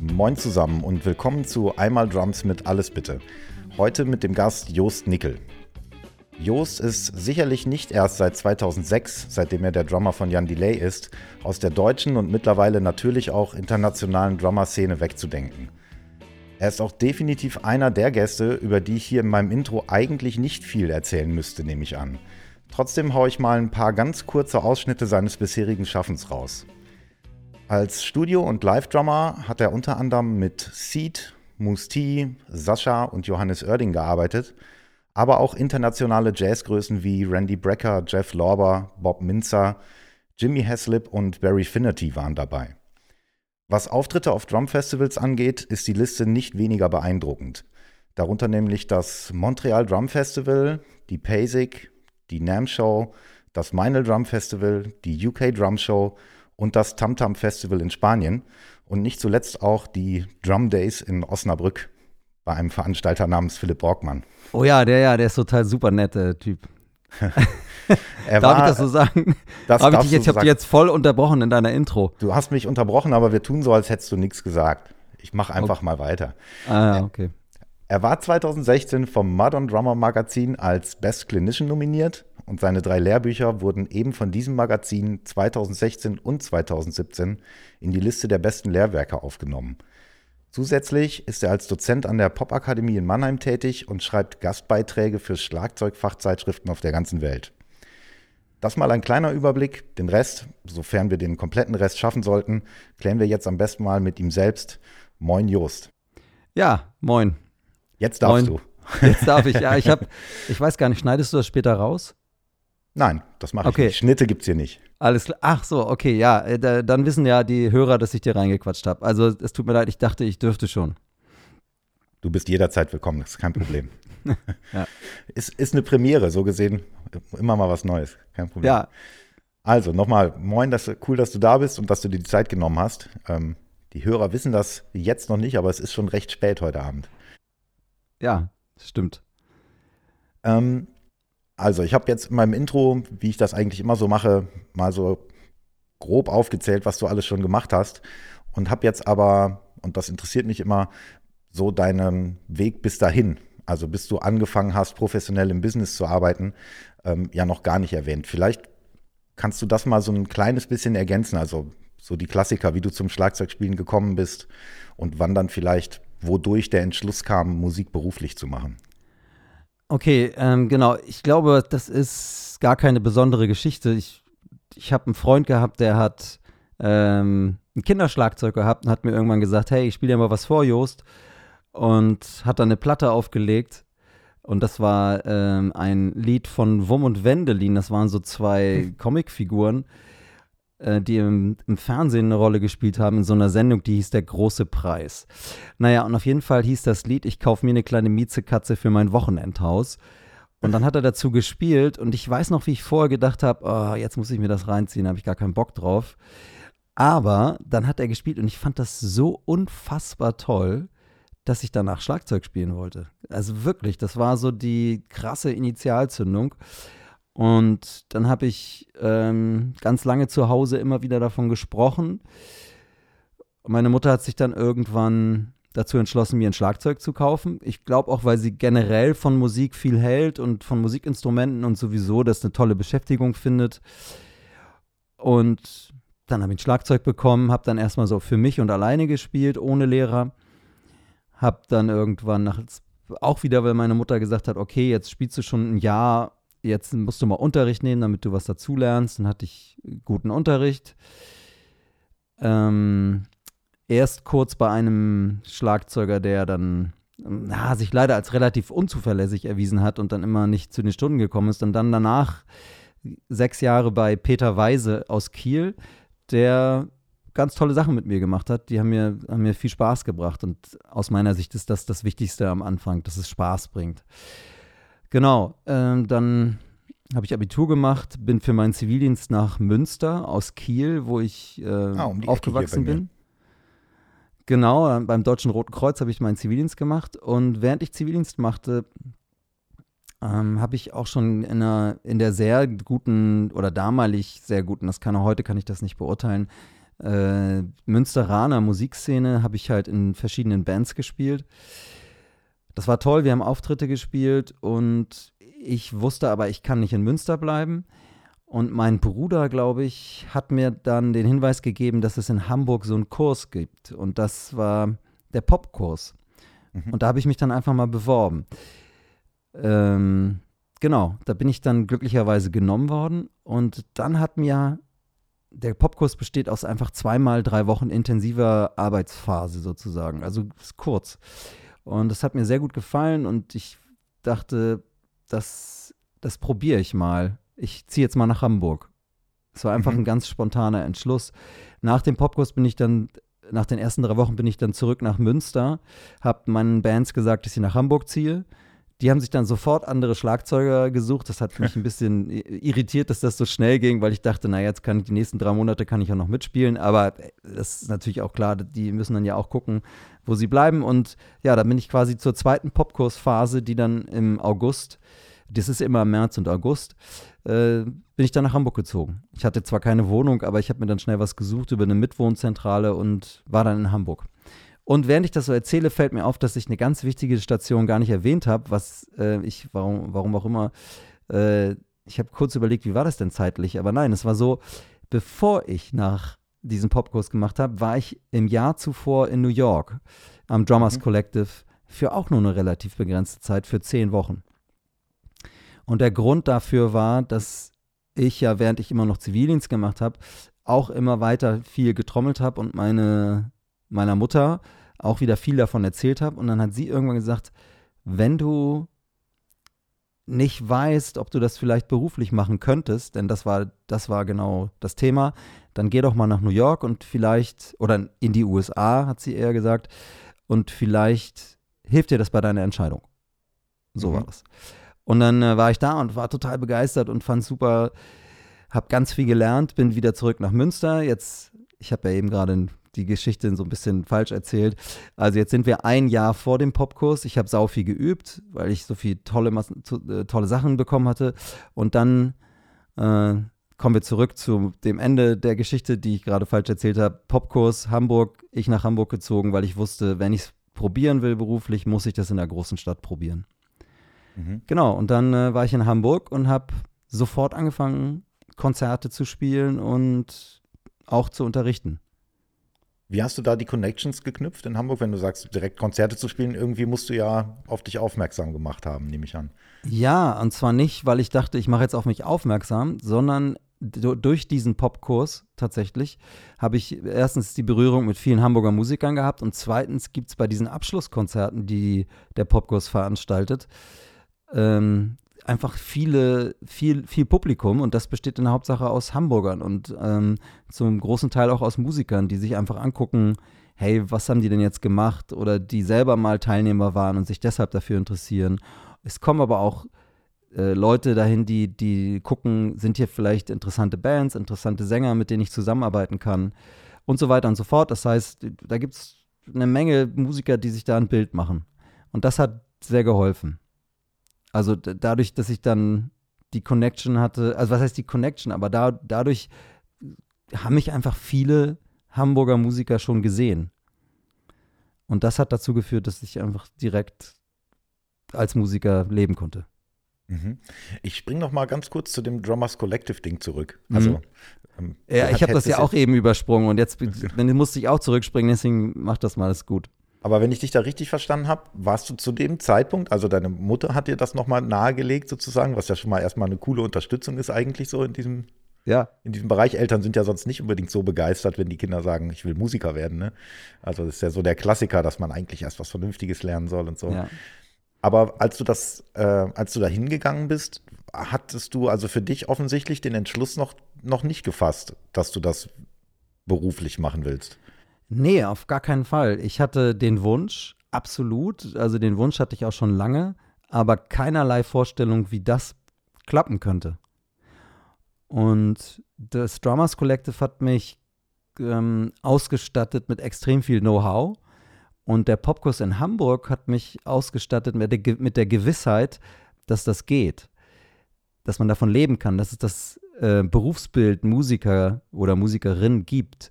Moin zusammen und willkommen zu Einmal Drums mit Alles Bitte. Heute mit dem Gast Joost Nickel. Joost ist sicherlich nicht erst seit 2006, seitdem er der Drummer von Jan Delay ist, aus der deutschen und mittlerweile natürlich auch internationalen Drummer-Szene wegzudenken. Er ist auch definitiv einer der Gäste, über die ich hier in meinem Intro eigentlich nicht viel erzählen müsste, nehme ich an. Trotzdem haue ich mal ein paar ganz kurze Ausschnitte seines bisherigen Schaffens raus. Als Studio- und Live-Drummer hat er unter anderem mit Seed, T, Sascha und Johannes Oerding gearbeitet, aber auch internationale Jazzgrößen wie Randy Brecker, Jeff Lorber, Bob Minzer, Jimmy Haslip und Barry Finnerty waren dabei. Was Auftritte auf Drumfestivals angeht, ist die Liste nicht weniger beeindruckend. Darunter nämlich das Montreal Drum Festival, die PASIC, die NAM Show, das Meinl Drum Festival, die UK Drum Show und das Tam Tam Festival in Spanien und nicht zuletzt auch die Drum Days in Osnabrück bei einem Veranstalter namens Philipp Borgmann. Oh ja, der ja, der ist total super netter Typ. Darf war- ich das so sagen? Das Hab ich dich jetzt, ich habe sagen. dich jetzt voll unterbrochen in deiner Intro. Du hast mich unterbrochen, aber wir tun so, als hättest du nichts gesagt. Ich mache einfach mal weiter. Ah, okay. Er war 2016 vom Modern Drummer Magazin als Best Clinician nominiert und seine drei Lehrbücher wurden eben von diesem Magazin 2016 und 2017 in die Liste der besten Lehrwerke aufgenommen. Zusätzlich ist er als Dozent an der Popakademie in Mannheim tätig und schreibt Gastbeiträge für Schlagzeugfachzeitschriften auf der ganzen Welt. Das mal ein kleiner Überblick. Den Rest, sofern wir den kompletten Rest schaffen sollten, klären wir jetzt am besten mal mit ihm selbst. Moin Jost. Ja, moin. Jetzt darfst Moin. du. Jetzt darf ich. Ja, ich habe, ich weiß gar nicht, schneidest du das später raus? Nein, das mache ich Okay. nicht. Schnitte gibt's hier nicht. Alles klar. Ach so, okay, ja. äh, da- Dann wissen ja die Hörer, dass ich dir reingequatscht habe. Also es tut mir leid, ich dachte, ich dürfte schon. Du bist jederzeit willkommen, das ist kein Problem. Ja. ist, ist eine Premiere, so gesehen. Immer mal was Neues, kein Problem. Ja, Also nochmal, moin, dass, du- cool, dass du da bist und dass du dir die Zeit genommen hast. Ähm, die Hörer wissen das jetzt noch nicht, aber es ist schon recht spät heute Abend. Ja, stimmt. Ähm, also, ich habe jetzt in meinem Intro, wie ich das eigentlich immer so mache, mal so grob aufgezählt, was du alles schon gemacht hast. Und habe jetzt aber, und das interessiert mich immer, so deinen Weg bis dahin, also bis du angefangen hast, professionell im Business zu arbeiten, ähm, ja noch gar nicht erwähnt. Vielleicht kannst du das mal so ein kleines bisschen ergänzen, also so die Klassiker, wie du zum Schlagzeugspielen gekommen bist und wann dann vielleicht, wodurch der Entschluss kam, Musik beruflich zu machen. Okay, ähm, genau. Ich glaube, das ist gar keine besondere Geschichte. Ich, ich habe einen Freund gehabt, der hat ähm, ein Kinderschlagzeug gehabt und hat mir irgendwann gesagt, hey, ich spiele dir mal was vor, Jost. Und hat dann eine Platte aufgelegt. Und das war ähm, ein Lied von Wum und Wendelin. Das waren so zwei Comicfiguren, die im, im Fernsehen eine Rolle gespielt haben in so einer Sendung, die hieß Der große Preis. Naja, und auf jeden Fall hieß das Lied, ich kaufe mir eine kleine Miezekatze für mein Wochenendhaus. Und dann hat er dazu gespielt und ich weiß noch, wie ich vorher gedacht habe, oh, jetzt muss ich mir das reinziehen, habe ich gar keinen Bock drauf. Aber dann hat er gespielt und ich fand das so unfassbar toll, dass ich danach Schlagzeug spielen wollte. Also wirklich, das war so die krasse Initialzündung. Und dann habe ich ähm, ganz lange zu Hause immer wieder davon gesprochen. Meine Mutter hat sich dann irgendwann dazu entschlossen, mir ein Schlagzeug zu kaufen. Ich glaube auch, weil sie generell von Musik viel hält und von Musikinstrumenten und sowieso das eine tolle Beschäftigung findet. Und dann habe ich ein Schlagzeug bekommen, habe dann erstmal so für mich und alleine gespielt, ohne Lehrer. Habe dann irgendwann nach, auch wieder, weil meine Mutter gesagt hat, okay, jetzt spielst du schon ein Jahr, jetzt musst du mal Unterricht nehmen, damit du was dazulernst. Dann hatte ich guten Unterricht. Ähm, erst kurz bei einem Schlagzeuger, der dann na, sich leider als relativ unzuverlässig erwiesen hat und dann immer nicht zu den Stunden gekommen ist. Und dann danach sechs Jahre bei Peter Weise aus Kiel, der ganz tolle Sachen mit mir gemacht hat. Die haben mir, haben mir viel Spaß gebracht. Und aus meiner Sicht ist das das Wichtigste am Anfang, dass es Spaß bringt. Genau, ähm, dann habe ich Abitur gemacht, bin für meinen Zivildienst nach Münster aus Kiel, wo ich äh, Ah, um aufgewachsen bin. Genau, äh, beim Deutschen Roten Kreuz habe ich meinen Zivildienst gemacht und während ich Zivildienst machte, ähm, habe ich auch schon in, einer, in der sehr guten oder damalig sehr guten, das kann auch heute kann ich das nicht beurteilen, äh, Münsteraner Musikszene habe ich halt in verschiedenen Bands gespielt. Das war toll, wir haben Auftritte gespielt und ich wusste aber, ich kann nicht in Münster bleiben. Und mein Bruder, glaube ich, hat mir dann den Hinweis gegeben, dass es in Hamburg so einen Kurs gibt. Und das war der Popkurs. Mhm. Und da habe ich mich dann einfach mal beworben. Ähm, genau, da bin ich dann glücklicherweise genommen worden. Und dann hat mir der Popkurs besteht aus einfach zweimal drei Wochen intensiver Arbeitsphase sozusagen. Also ist kurz. Und das hat mir sehr gut gefallen und ich dachte, das, das probiere ich mal. Ich ziehe jetzt mal nach Hamburg. Es war einfach mhm. ein ganz spontaner Entschluss. Nach dem Popkurs bin ich dann, nach den ersten drei Wochen bin ich dann zurück nach Münster, habe meinen Bands gesagt, dass ich nach Hamburg ziehe die haben sich dann sofort andere Schlagzeuger gesucht. Das hat mich ein bisschen irritiert, dass das so schnell ging, weil ich dachte, na jetzt kann ich die nächsten drei Monate kann ich ja noch mitspielen. Aber äh, das ist natürlich auch klar, die müssen dann ja auch gucken, wo sie bleiben. Und ja, da bin ich quasi zur zweiten Popkursphase, die dann im August, das ist immer März und August, äh, bin ich dann nach Hamburg gezogen. Ich hatte zwar keine Wohnung, aber ich habe mir dann schnell was gesucht über eine Mitwohnzentrale und war dann in Hamburg. Und während ich das so erzähle, fällt mir auf, dass ich eine ganz wichtige Station gar nicht erwähnt habe, was äh, ich, warum, warum auch immer, äh, ich habe kurz überlegt, wie war das denn zeitlich? Aber nein, es war so, bevor ich nach diesem Popkurs gemacht habe, war ich im Jahr zuvor in New York am Drummers mhm. Collective für auch nur eine relativ begrenzte Zeit, für zehn Wochen. Und der Grund dafür war, dass ich ja, während ich immer noch Zivildienst gemacht habe, auch immer weiter viel getrommelt habe und meine meiner Mutter auch wieder viel davon erzählt habe. Und dann hat sie irgendwann gesagt, wenn du nicht weißt, ob du das vielleicht beruflich machen könntest, denn das war, das war genau das Thema, dann geh doch mal nach New York und vielleicht, oder in die USA, hat sie eher gesagt, und vielleicht hilft dir das bei deiner Entscheidung. So mhm. war das. Und dann äh, war ich da und war total begeistert und fand super, habe ganz viel gelernt, bin wieder zurück nach Münster. Jetzt, ich habe ja eben gerade die Geschichte so ein bisschen falsch erzählt. Also jetzt sind wir ein Jahr vor dem Popkurs. Ich habe sau viel geübt, weil ich so viele tolle, äh, tolle Sachen bekommen hatte. Und dann äh, kommen wir zurück zu dem Ende der Geschichte, die ich gerade falsch erzählt habe. Popkurs Hamburg, ich nach Hamburg gezogen, weil ich wusste, wenn ich es probieren will beruflich, muss ich das in der großen Stadt probieren. Mhm. Genau, und dann äh, war ich in Hamburg und habe sofort angefangen, Konzerte zu spielen und auch zu unterrichten. Wie hast du da die Connections geknüpft in Hamburg, wenn du sagst, direkt Konzerte zu spielen? Irgendwie musst du ja auf dich aufmerksam gemacht haben, nehme ich an. Ja, und zwar nicht, weil ich dachte, ich mache jetzt auf mich aufmerksam, sondern durch diesen Popkurs tatsächlich habe ich erstens die Berührung mit vielen Hamburger Musikern gehabt und zweitens gibt es bei diesen Abschlusskonzerten, die der Popkurs veranstaltet, ähm, einfach viele, viel, viel Publikum und das besteht in der Hauptsache aus Hamburgern und ähm, zum großen Teil auch aus Musikern, die sich einfach angucken, hey, was haben die denn jetzt gemacht oder die selber mal Teilnehmer waren und sich deshalb dafür interessieren. Es kommen aber auch äh, Leute dahin, die, die gucken, sind hier vielleicht interessante Bands, interessante Sänger, mit denen ich zusammenarbeiten kann und so weiter und so fort. Das heißt, da gibt es eine Menge Musiker, die sich da ein Bild machen. Und das hat sehr geholfen. Also dadurch, dass ich dann die Connection hatte, also was heißt die Connection, aber da, dadurch haben mich einfach viele Hamburger Musiker schon gesehen. Und das hat dazu geführt, dass ich einfach direkt als Musiker leben konnte. Mhm. Ich springe noch mal ganz kurz zu dem Drummers Collective Ding zurück. Also mhm. ähm, ja, ich habe das ja auch eben übersprungen und jetzt musste ich auch zurückspringen, deswegen mach das mal, ist gut. Aber wenn ich dich da richtig verstanden habe, warst du zu dem Zeitpunkt, also deine Mutter hat dir das nochmal nahegelegt sozusagen, was ja schon mal erstmal eine coole Unterstützung ist eigentlich so in diesem, ja. in diesem Bereich. Eltern sind ja sonst nicht unbedingt so begeistert, wenn die Kinder sagen, ich will Musiker werden. Ne? Also das ist ja so der Klassiker, dass man eigentlich erst was Vernünftiges lernen soll und so. Ja. Aber als du das, äh, als du da hingegangen bist, hattest du also für dich offensichtlich den Entschluss noch, noch nicht gefasst, dass du das beruflich machen willst. Nee, auf gar keinen Fall. Ich hatte den Wunsch, absolut, also den Wunsch hatte ich auch schon lange, aber keinerlei Vorstellung, wie das klappen könnte. Und das Drummers Collective hat mich ähm, ausgestattet mit extrem viel Know-how. Und der Popkurs in Hamburg hat mich ausgestattet mit der, mit der Gewissheit, dass das geht, dass man davon leben kann, dass es das äh, Berufsbild Musiker oder Musikerin gibt.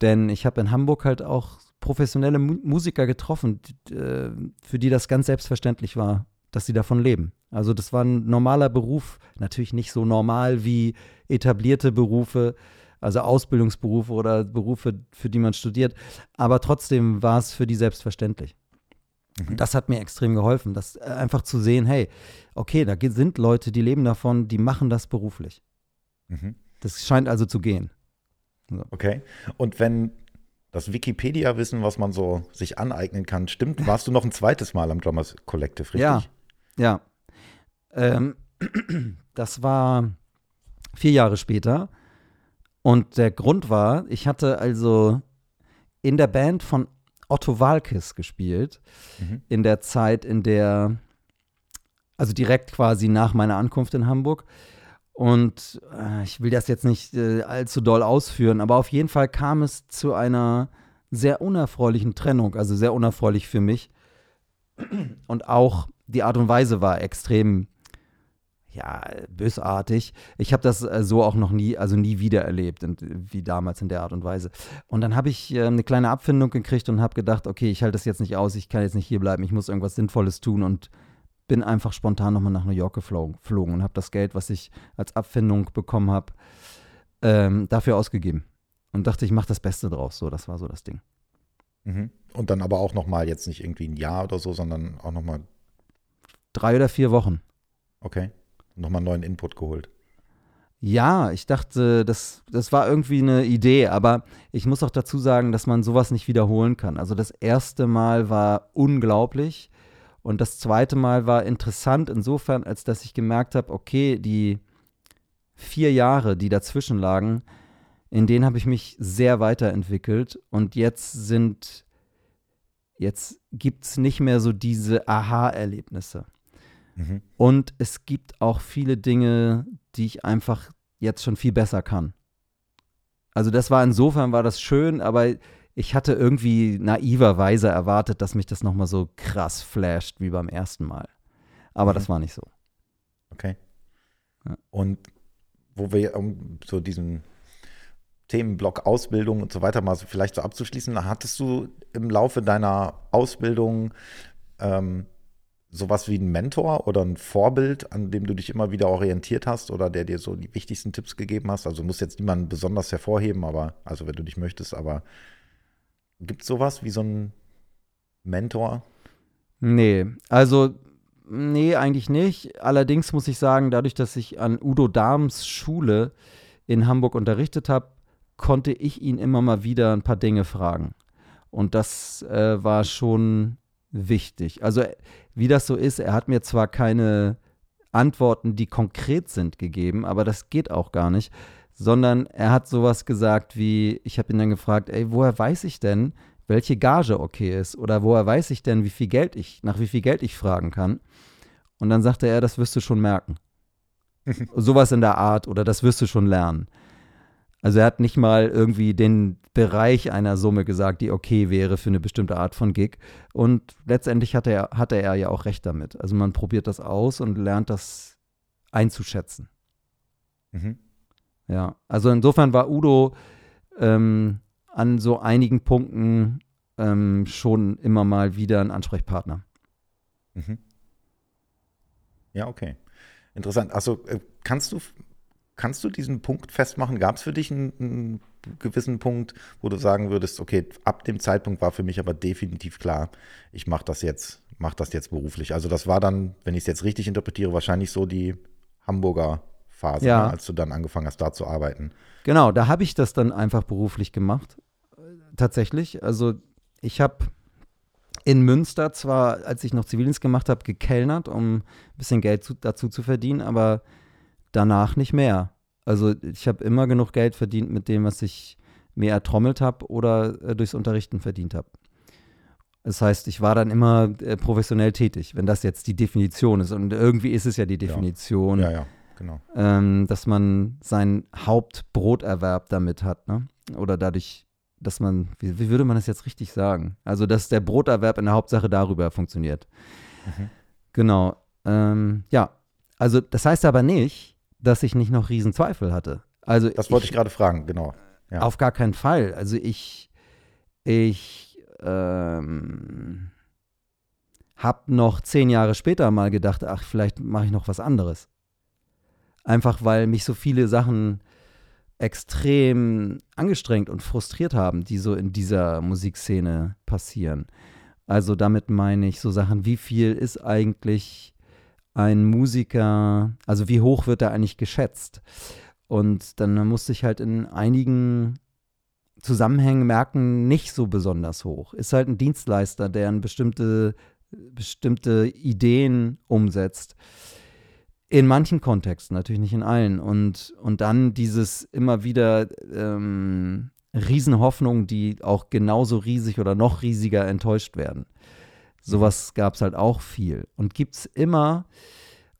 Denn ich habe in Hamburg halt auch professionelle Mu Musiker getroffen, die, äh, für die das ganz selbstverständlich war, dass sie davon leben. Also das war ein normaler Beruf, natürlich nicht so normal wie etablierte Berufe, also Ausbildungsberufe oder Berufe, für die man studiert, aber trotzdem war es für die selbstverständlich. Mhm. Das hat mir extrem geholfen, das äh, einfach zu sehen, hey, okay, da sind Leute, die leben davon, die machen das beruflich. Mhm. Das scheint also zu gehen. So. Okay. Und wenn das Wikipedia-Wissen, was man so sich aneignen kann, stimmt, warst du noch ein zweites Mal am Drummers Collective, richtig? Ja, ja. Ähm, das war vier Jahre später. Und der Grund war, ich hatte also in der Band von Otto Walkes gespielt, mhm. in der Zeit, in der, also direkt quasi nach meiner Ankunft in Hamburg. Und äh, ich will das jetzt nicht äh, allzu doll ausführen, aber auf jeden Fall kam es zu einer sehr unerfreulichen Trennung, also sehr unerfreulich für mich. Und auch die Art und Weise war extrem ja, bösartig. Ich habe das äh, so auch noch nie, also nie wieder erlebt, wie damals in der Art und Weise. Und dann habe ich äh, eine kleine Abfindung gekriegt und habe gedacht, okay, ich halte das jetzt nicht aus, ich kann jetzt nicht hier bleiben, ich muss irgendwas Sinnvolles tun und bin einfach spontan nochmal nach New York geflogen, und habe das Geld, was ich als Abfindung bekommen habe, ähm, dafür ausgegeben. Und dachte, ich mache das Beste draus. So, das war so das Ding. Mhm. Und dann aber auch nochmal jetzt nicht irgendwie ein Jahr oder so, sondern auch nochmal. Drei oder vier Wochen. Okay nochmal neuen Input geholt. Ja, ich dachte, das, das war irgendwie eine Idee, aber ich muss auch dazu sagen, dass man sowas nicht wiederholen kann. Also das erste Mal war unglaublich und das zweite Mal war interessant insofern, als dass ich gemerkt habe, okay, die vier Jahre, die dazwischen lagen, in denen habe ich mich sehr weiterentwickelt und jetzt sind, jetzt gibt es nicht mehr so diese Aha-Erlebnisse. Mhm. Und es gibt auch viele Dinge, die ich einfach jetzt schon viel besser kann. Also das war insofern war das schön, aber ich hatte irgendwie naiverweise erwartet, dass mich das nochmal so krass flasht wie beim ersten Mal. Aber mhm. das war nicht so. Okay. Ja. Und wo wir um so diesen Themenblock Ausbildung und so weiter mal so vielleicht so abzuschließen, hattest du im Laufe deiner Ausbildung ähm, sowas wie ein Mentor oder ein Vorbild, an dem du dich immer wieder orientiert hast oder der dir so die wichtigsten Tipps gegeben hast? Also muss jetzt niemand besonders hervorheben, aber also wenn du dich möchtest, aber gibt es sowas wie so ein Mentor? Nee, also nee, eigentlich nicht. Allerdings muss ich sagen, dadurch, dass ich an Udo Dahms Schule in Hamburg unterrichtet habe, konnte ich ihn immer mal wieder ein paar Dinge fragen. Und das äh, war schon wichtig. Also wie das so ist, er hat mir zwar keine Antworten, die konkret sind, gegeben, aber das geht auch gar nicht, sondern er hat sowas gesagt wie, ich habe ihn dann gefragt, ey, woher weiß ich denn, welche Gage okay ist oder woher weiß ich denn, wie viel Geld ich, nach wie viel Geld ich fragen kann? Und dann sagte er, das wirst du schon merken. sowas in der Art oder das wirst du schon lernen. Also er hat nicht mal irgendwie den Bereich einer Summe gesagt, die okay wäre für eine bestimmte Art von Gig. Und letztendlich hatte er, hatte er ja auch recht damit. Also man probiert das aus und lernt das einzuschätzen. Mhm. Ja, also insofern war Udo ähm, an so einigen Punkten ähm, schon immer mal wieder ein Ansprechpartner. Mhm. Ja, okay. Interessant. Also äh, kannst du Kannst du diesen Punkt festmachen? Gab es für dich einen, einen, gewissen Punkt, wo du sagen würdest, okay, ab dem Zeitpunkt war für mich aber definitiv klar, ich mache das jetzt, mache das jetzt beruflich. Also das war dann, wenn ich es jetzt richtig interpretiere, wahrscheinlich so die Hamburger Phase, ja. ne, als du dann angefangen hast, da zu arbeiten. Genau, da habe ich das dann einfach beruflich gemacht. Tatsächlich. Also ich habe in Münster zwar, als ich noch Zivildienst gemacht habe, gekellnert, um ein bisschen Geld zu, dazu zu verdienen, aber danach nicht mehr. Also ich habe immer genug Geld verdient mit dem, was ich mir ertrommelt habe oder äh, durchs Unterrichten verdient habe. Das heißt, ich war dann immer äh, professionell tätig, wenn das jetzt die Definition ist. Und irgendwie ist es ja die Definition, ja, ja, ja genau. ähm, dass man seinen Hauptbroterwerb damit hat. Ne? Oder dadurch, dass man, wie, wie, würde man das jetzt richtig sagen? Also, dass der Broterwerb in der Hauptsache darüber funktioniert. Mhm. Genau. ähm, ja, also das heißt aber nicht, dass ich nicht noch Riesenzweifel hatte. Also das wollte ich, ich gerade fragen, genau. Ja. Auf gar keinen Fall. Also ich, ich ähm, habe noch zehn Jahre später mal gedacht, ach, vielleicht mache ich noch was anderes. Einfach weil mich so viele Sachen extrem angestrengt und frustriert haben, die so in dieser Musikszene passieren. Also damit meine ich so Sachen, wie viel ist eigentlich ein Musiker, also wie hoch wird er eigentlich geschätzt? Und dann musste ich halt in einigen Zusammenhängen merken, nicht so besonders hoch. Ist halt ein Dienstleister, der bestimmte, bestimmte Ideen umsetzt. In manchen Kontexten, natürlich nicht in allen. Und, und dann dieses immer wieder ähm, Riesenhoffnungen, die auch genauso riesig oder noch riesiger enttäuscht werden. Sowas gab es halt auch viel und gibt es immer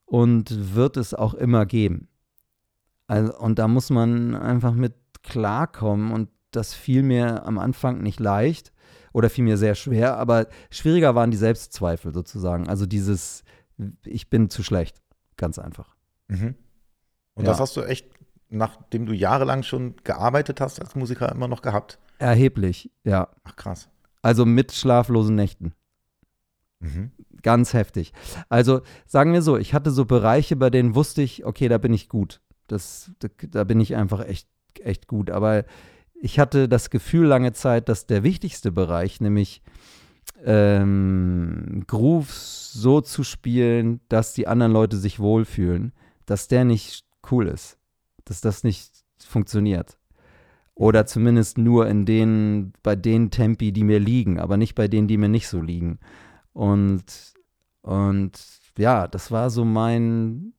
und wird es auch immer geben. Also, und da muss man einfach mit klarkommen und das fiel mir am Anfang nicht leicht oder fiel mir sehr schwer, aber schwieriger waren die Selbstzweifel sozusagen. Also dieses, ich bin zu schlecht. Ganz einfach. Mhm. Und ja. das hast du echt, nachdem du jahrelang schon gearbeitet hast als Musiker, immer noch gehabt? Erheblich, ja. Ach krass. Also mit schlaflosen Nächten. Mhm. Ganz heftig. Also sagen wir so, ich hatte so Bereiche, bei denen wusste ich, okay, da bin ich gut. Das, da, da bin ich einfach echt, echt gut. Aber ich hatte das Gefühl lange Zeit, dass der wichtigste Bereich, nämlich ähm, Grooves so zu spielen, dass die anderen Leute sich wohlfühlen, dass der nicht cool ist, dass das nicht funktioniert. Oder zumindest nur in den, bei den Tempi, die mir liegen, aber nicht bei denen, die mir nicht so liegen. Und, und ja, das war so mein,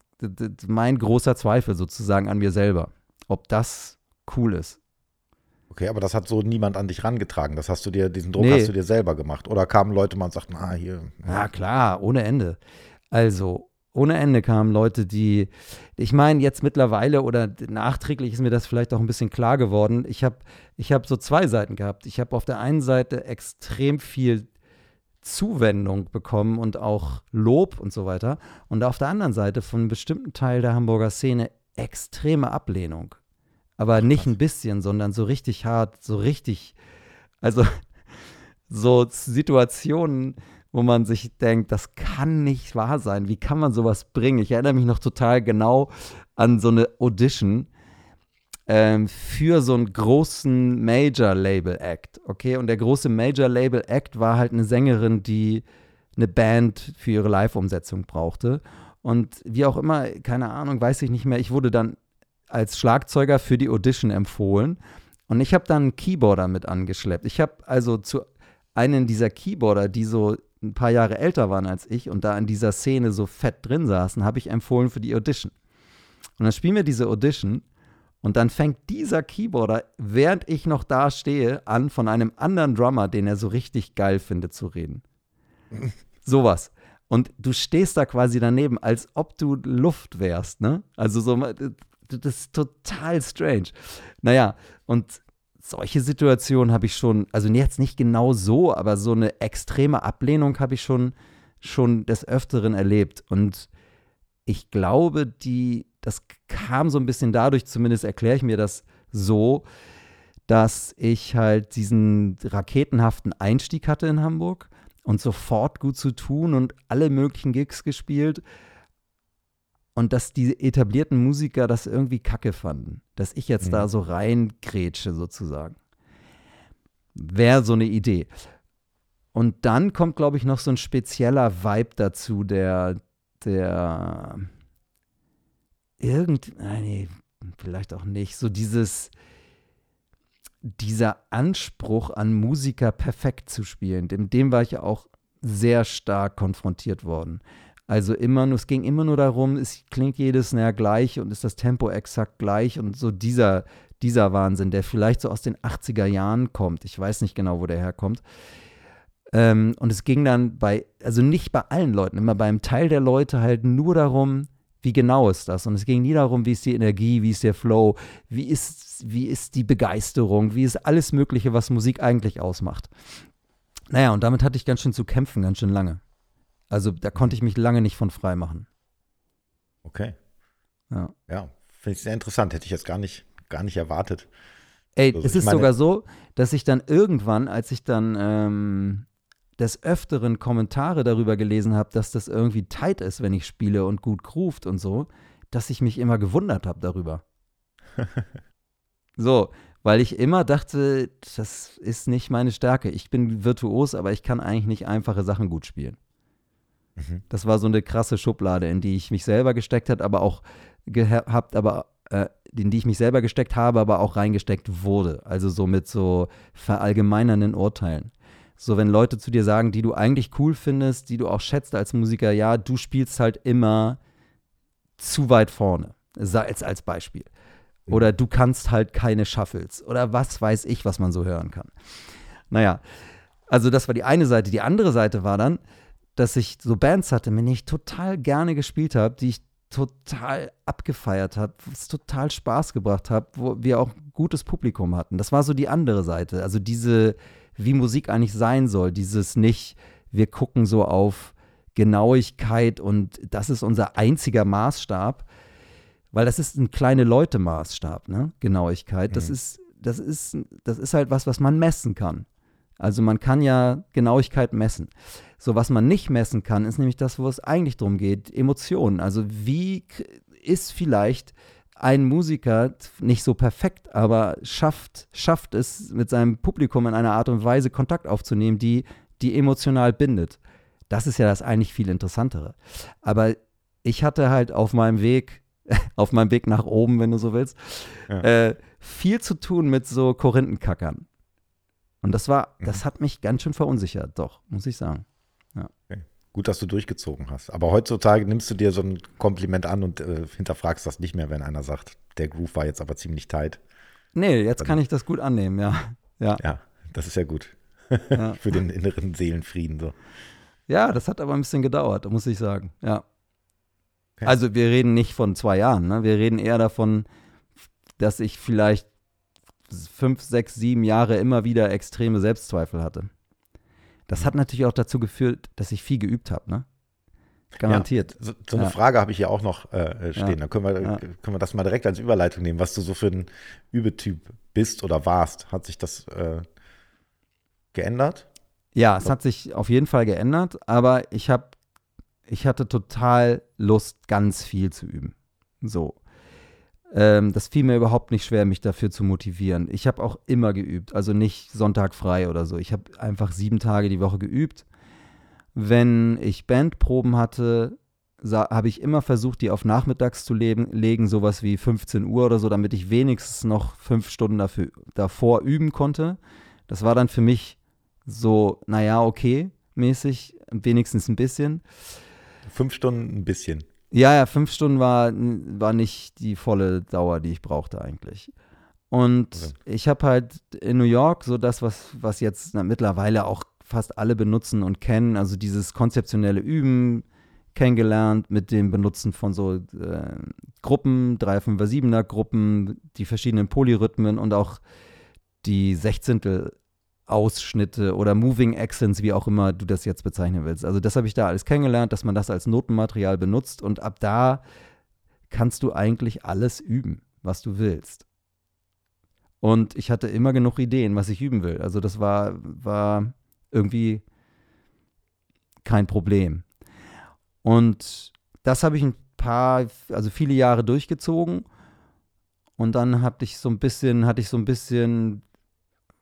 mein großer Zweifel sozusagen an mir selber, ob das cool ist. Okay, aber das hat so niemand an dich rangetragen. Das hast du dir, diesen Druck nee. hast du dir selber gemacht. Oder kamen Leute mal und sagten, ah, hier. Ja, klar, ohne Ende. Also, ohne Ende kamen Leute, die, ich meine, jetzt mittlerweile oder nachträglich ist mir das vielleicht auch ein bisschen klar geworden. Ich habe ich hab so zwei Seiten gehabt. Ich habe auf der einen Seite extrem viel Zuwendung bekommen und auch Lob und so weiter. Und auf der anderen Seite von einem bestimmten Teil der Hamburger Szene extreme Ablehnung aber nicht ein bisschen, sondern so richtig hart, so richtig, also so Situationen, wo man sich denkt, das kann nicht wahr sein. Wie kann man sowas bringen? Ich erinnere mich noch total genau an so eine Audition ähm, für so einen großen Major-Label-Act. Okay, und der große Major-Label-Act war halt eine Sängerin, die eine Band für ihre Live-Umsetzung brauchte. Und wie auch immer, keine Ahnung, weiß ich nicht mehr, ich wurde dann als Schlagzeuger für die Audition empfohlen. Und ich habe dann einen Keyboarder mit angeschleppt. Ich habe also zu einem dieser Keyboarder, die so ein paar Jahre älter waren als ich und da in dieser Szene so fett drin saßen, habe ich empfohlen für die Audition. Und dann spielen wir diese Audition und dann fängt dieser Keyboarder, während ich noch da stehe, an, von einem anderen Drummer, den er so richtig geil findet, zu reden. Sowas. Und du stehst da quasi daneben, als ob du Luft wärst, ne? Also so, das ist total strange. Naja, und solche Situationen habe ich schon, also jetzt nicht genau so, aber so eine extreme Ablehnung habe ich schon, schon des Öfteren erlebt. Und ich glaube, die, das kam so ein bisschen dadurch, zumindest erkläre ich mir das so, dass ich halt diesen raketenhaften Einstieg hatte in Hamburg und sofort gut zu tun und alle möglichen Gigs gespielt und dass die etablierten Musiker das irgendwie kacke fanden, dass ich jetzt mhm. da so reingrätsche sozusagen. Wäre so eine Idee. Und dann kommt, glaube ich, noch so ein spezieller Vibe dazu, der, der irgend, nee, vielleicht auch nicht, so dieses, dieser Anspruch an Musiker perfekt zu spielen, dem, dem war ich ja auch sehr stark konfrontiert worden. Also immer nur, es ging immer nur darum, es klingt jedes Snare gleich und ist das Tempo exakt gleich und so dieser, dieser Wahnsinn, der vielleicht so aus den 80er Jahren kommt. Ich weiß nicht genau, wo der herkommt. Ähm, und es ging dann bei, also nicht bei allen Leuten, immer beim Teil der Leute halt nur darum, wie genau ist das? Und es ging nie darum, wie ist die Energie, wie ist der Flow, wie ist, wie ist die Begeisterung, wie ist alles Mögliche, was Musik eigentlich ausmacht. Naja, und damit hatte ich ganz schön zu kämpfen, ganz schön lange. Also da konnte ich mich lange nicht von frei machen. Okay. Ja. Ja, finde ich sehr interessant. Hätte ich jetzt gar nicht, gar nicht erwartet. Ey, Also es ist meine- sogar so, dass ich dann irgendwann, als ich dann ähm, des Öfteren Kommentare darüber gelesen habe, dass das irgendwie tight ist, wenn ich spiele und gut groovt und so, dass ich mich immer gewundert habe darüber. so, weil ich immer dachte, das ist nicht meine Stärke. Ich bin virtuos, aber ich kann eigentlich nicht einfache Sachen gut spielen. Mhm. Das war so eine krasse Schublade, in die ich mich selber gesteckt hat, aber auch gehabt, aber äh, in die ich mich selber gesteckt habe, aber auch reingesteckt wurde. Also so mit so verallgemeinernden Urteilen. So, wenn Leute zu dir sagen, die du eigentlich cool findest, die du auch schätzt als Musiker, ja, du spielst halt immer zu weit vorne. Sei jetzt als Beispiel. Oder du kannst halt keine Shuffles. Oder was weiß ich, was man so hören kann. Naja, also das war die eine Seite. Die andere Seite war dann, dass ich so Bands hatte, mit denen ich total gerne gespielt habe, die ich total abgefeiert habe, was total Spaß gebracht hat, wo wir auch ein gutes Publikum hatten. Das war so die andere Seite. Also diese, wie Musik eigentlich sein soll, dieses nicht, wir gucken so auf Genauigkeit und das ist unser einziger Maßstab, weil das ist ein kleine Leute Maßstab, ne? Genauigkeit. Das Mhm. ist, das ist, das ist halt was, was man messen kann. Also man kann ja Genauigkeit messen. So, was man nicht messen kann, ist nämlich das, wo es eigentlich darum geht, Emotionen. Also wie ist vielleicht ein Musiker nicht so perfekt, aber schafft, schafft es mit seinem Publikum in einer Art und Weise Kontakt aufzunehmen, die, die emotional bindet. Das ist ja das eigentlich viel Interessantere. Aber ich hatte halt auf meinem Weg, auf meinem Weg nach oben, wenn du so willst, Ja. äh, viel zu tun mit so Korinthenkackern. Und das war, Mhm. das hat mich ganz schön verunsichert, doch, muss ich sagen. Gut, dass du durchgezogen hast. Aber heutzutage nimmst du dir so ein Kompliment an und äh, hinterfragst das nicht mehr, wenn einer sagt, der Groove war jetzt aber ziemlich tight. Nee, jetzt Dann- kann ich das gut annehmen, ja. Ja, Ja, das ist ja gut. ja. Für den inneren Seelenfrieden. So. ja, das hat aber ein bisschen gedauert, muss ich sagen. Ja. Okay. Also wir reden nicht von zwei Jahren, ne? Wir reden eher davon, dass ich vielleicht fünf, sechs, sieben Jahre immer wieder extreme Selbstzweifel hatte. Das hat natürlich auch dazu geführt, dass ich viel geübt habe, ne? Garantiert. So, so eine Ja. Frage habe ich hier auch noch äh, stehen. Ja. Da können wir, Ja. können wir das mal direkt als Überleitung nehmen, was du so für ein Übetyp bist oder warst. Hat sich das äh, geändert? Ja, es hat sich auf jeden Fall geändert, aber ich habe, ich hatte total Lust, ganz viel zu üben. So. Ähm, das fiel mir überhaupt nicht schwer, mich dafür zu motivieren. Ich habe auch immer geübt, also nicht Sonntag frei oder so. Ich habe einfach sieben Tage die Woche geübt. Wenn ich Bandproben hatte, habe ich immer versucht, die auf nachmittags zu leben, legen, sowas wie 15 Uhr oder so, damit ich wenigstens noch fünf Stunden dafür, davor üben konnte. Das war dann für mich so, naja, okay, mäßig, wenigstens ein bisschen. Fünf Stunden ein bisschen. Ja, ja, fünf Stunden war, war nicht die volle Dauer, die ich brauchte eigentlich. Und Okay. ich habe halt in New York so das, was, was jetzt na, mittlerweile auch fast alle benutzen und kennen, also dieses konzeptionelle Üben kennengelernt mit dem Benutzen von so äh, Gruppen, 3 5 7er Gruppen, die verschiedenen Polyrhythmen und auch die Sechzehntel Ausschnitte oder Moving Accents, wie auch immer du das jetzt bezeichnen willst. Also das habe ich da alles kennengelernt, dass man das als Notenmaterial benutzt und ab da kannst du eigentlich alles üben, was du willst. Und ich hatte immer genug Ideen, was ich üben will. Also das war, war irgendwie kein Problem. Und das habe ich ein paar, also viele Jahre durchgezogen. Und dann hatte ich so ein bisschen, hatte ich so ein bisschen